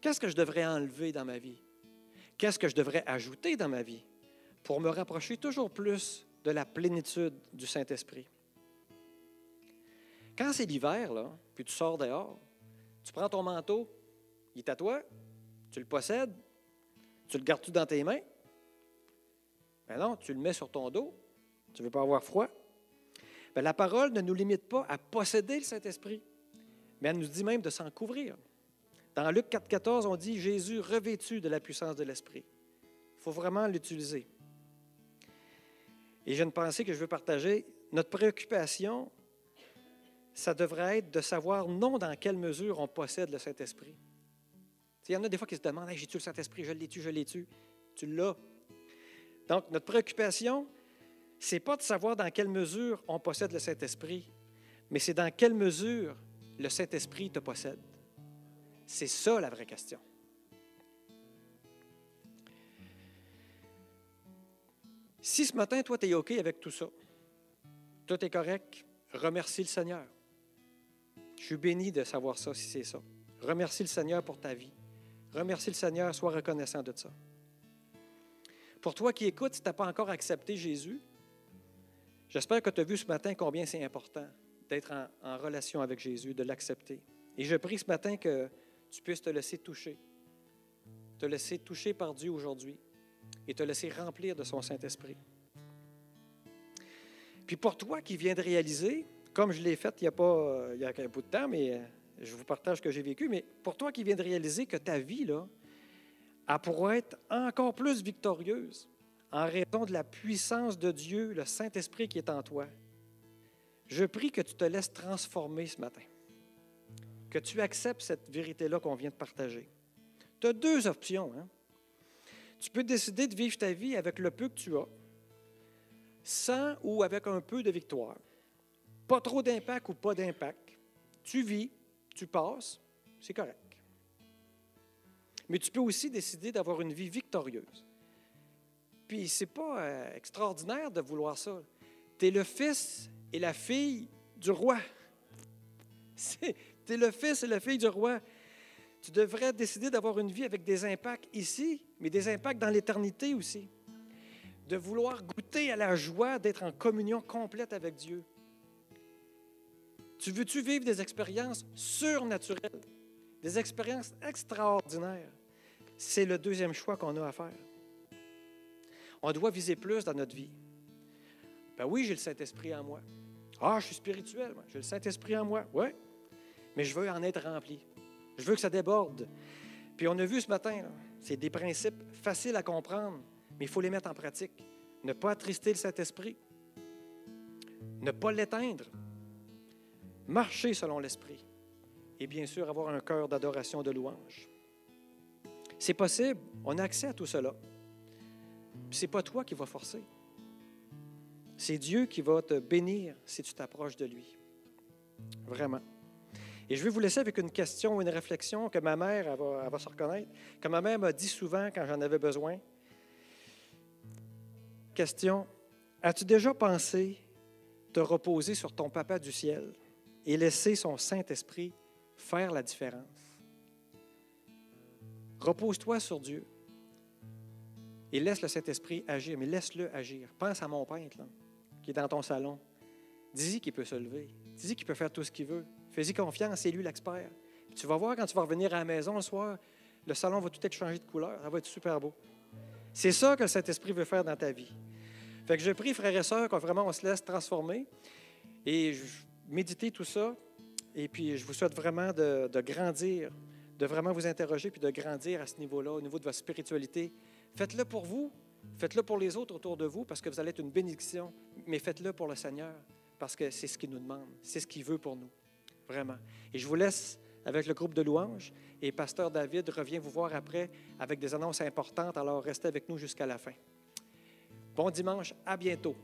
Qu'est-ce que je devrais enlever dans ma vie? Qu'est-ce que je devrais ajouter dans ma vie pour me rapprocher toujours plus de la plénitude du Saint-Esprit? Quand c'est l'hiver, là, puis tu sors dehors, tu prends ton manteau, il est à toi, tu le possèdes, tu le gardes-tu dans tes mains? Ben non, tu le mets sur ton dos. Tu ne veux pas avoir froid? Ben, la parole ne nous limite pas à posséder le Saint-Esprit, mais elle nous dit même de s'en couvrir. Dans Luc 4,14, on dit Jésus revêtu de la puissance de l'Esprit. Il faut vraiment l'utiliser. Et j'ai une pensée que je veux partager. Notre préoccupation, ça devrait être de savoir non dans quelle mesure on possède le Saint-Esprit. Il y en a des fois qui se demandent J'ai-tu le Saint-Esprit? Je l'ai-tu? Je l'ai-tu? Tu l'as. Donc, notre préoccupation, ce n'est pas de savoir dans quelle mesure on possède le Saint-Esprit, mais c'est dans quelle mesure le Saint-Esprit te possède. C'est ça la vraie question. Si ce matin, toi, tu es OK avec tout ça, tout est correct, remercie le Seigneur. Je suis béni de savoir ça, si c'est ça. Remercie le Seigneur pour ta vie. Remercie le Seigneur, sois reconnaissant de ça. Pour toi qui écoutes, si tu n'as pas encore accepté Jésus, j'espère que tu as vu ce matin combien c'est important d'être en, en, relation avec Jésus, de l'accepter. Et je prie ce matin que tu puisses te laisser toucher, te laisser toucher par Dieu aujourd'hui et te laisser remplir de son Saint-Esprit. Puis pour toi qui viens de réaliser comme je l'ai fait il y a pas il y a un bout de temps, mais je vous partage ce que j'ai vécu, mais pour toi qui viens de réaliser que ta vie, là, elle pourrait être encore plus victorieuse en raison de la puissance de Dieu, le Saint-Esprit qui est en toi, je prie que tu te laisses transformer ce matin, que tu acceptes cette vérité-là qu'on vient de partager. Tu as deux options. Hein? Tu peux décider de vivre ta vie avec le peu que tu as, sans ou avec un peu de victoire. Pas trop d'impact ou pas d'impact. Tu vis, tu passes, c'est correct. Mais tu peux aussi décider d'avoir une vie victorieuse. Puis c'est pas euh, extraordinaire de vouloir ça. Tu es le fils et la fille du roi. Tu es le fils et la fille du roi. Tu devrais décider d'avoir une vie avec des impacts ici, mais des impacts dans l'éternité aussi. De vouloir goûter à la joie d'être en communion complète avec Dieu. Tu veux-tu vivre des expériences surnaturelles, des expériences extraordinaires? C'est le deuxième choix qu'on a à faire. On doit viser plus dans notre vie. Ben oui, j'ai le Saint-Esprit en moi. Ah, je suis spirituel, j'ai le Saint-Esprit en moi. Oui, mais je veux en être rempli. Je veux que ça déborde. Puis on a vu ce matin, c'est des principes faciles à comprendre, mais il faut les mettre en pratique. Ne pas attrister le Saint-Esprit. Ne pas l'éteindre marcher selon l'Esprit et bien sûr avoir un cœur d'adoration, de louange. C'est possible, on a accès à tout cela. Ce n'est pas toi qui vas forcer. C'est Dieu qui va te bénir si tu t'approches de lui. Vraiment. Et je vais vous laisser avec une question, une réflexion que ma mère va, va se reconnaître, que ma mère m'a dit souvent quand j'en avais besoin. Question, as-tu déjà pensé te reposer sur ton papa du ciel? Et laisser son Saint-Esprit faire la différence. Repose-toi sur Dieu et laisse le Saint-Esprit agir, mais laisse-le agir. Pense à mon peintre qui est dans ton salon. Dis-y qu'il peut se lever. Dis-y qu'il peut faire tout ce qu'il veut. Fais-y confiance, c'est lui l'expert. Tu vas voir quand tu vas revenir à la maison le soir, le salon va tout être changé de couleur. Ça va être super beau. C'est ça que le Saint-Esprit veut faire dans ta vie. Fait que je prie, frères et sœurs, qu'on vraiment on se laisse transformer. Et je, méditez tout ça. Et puis, je vous souhaite vraiment de, grandir, de vraiment vous interroger, puis de grandir à ce niveau-là, au niveau de votre spiritualité. Faites-le pour vous, faites-le pour les autres autour de vous, parce que vous allez être une bénédiction, mais faites-le pour le Seigneur, parce que c'est ce qu'il nous demande, c'est ce qu'il veut pour nous, vraiment. Et je vous laisse avec le groupe de louanges, et Pasteur David revient vous voir après avec des annonces importantes, alors restez avec nous jusqu'à la fin. Bon dimanche, à bientôt.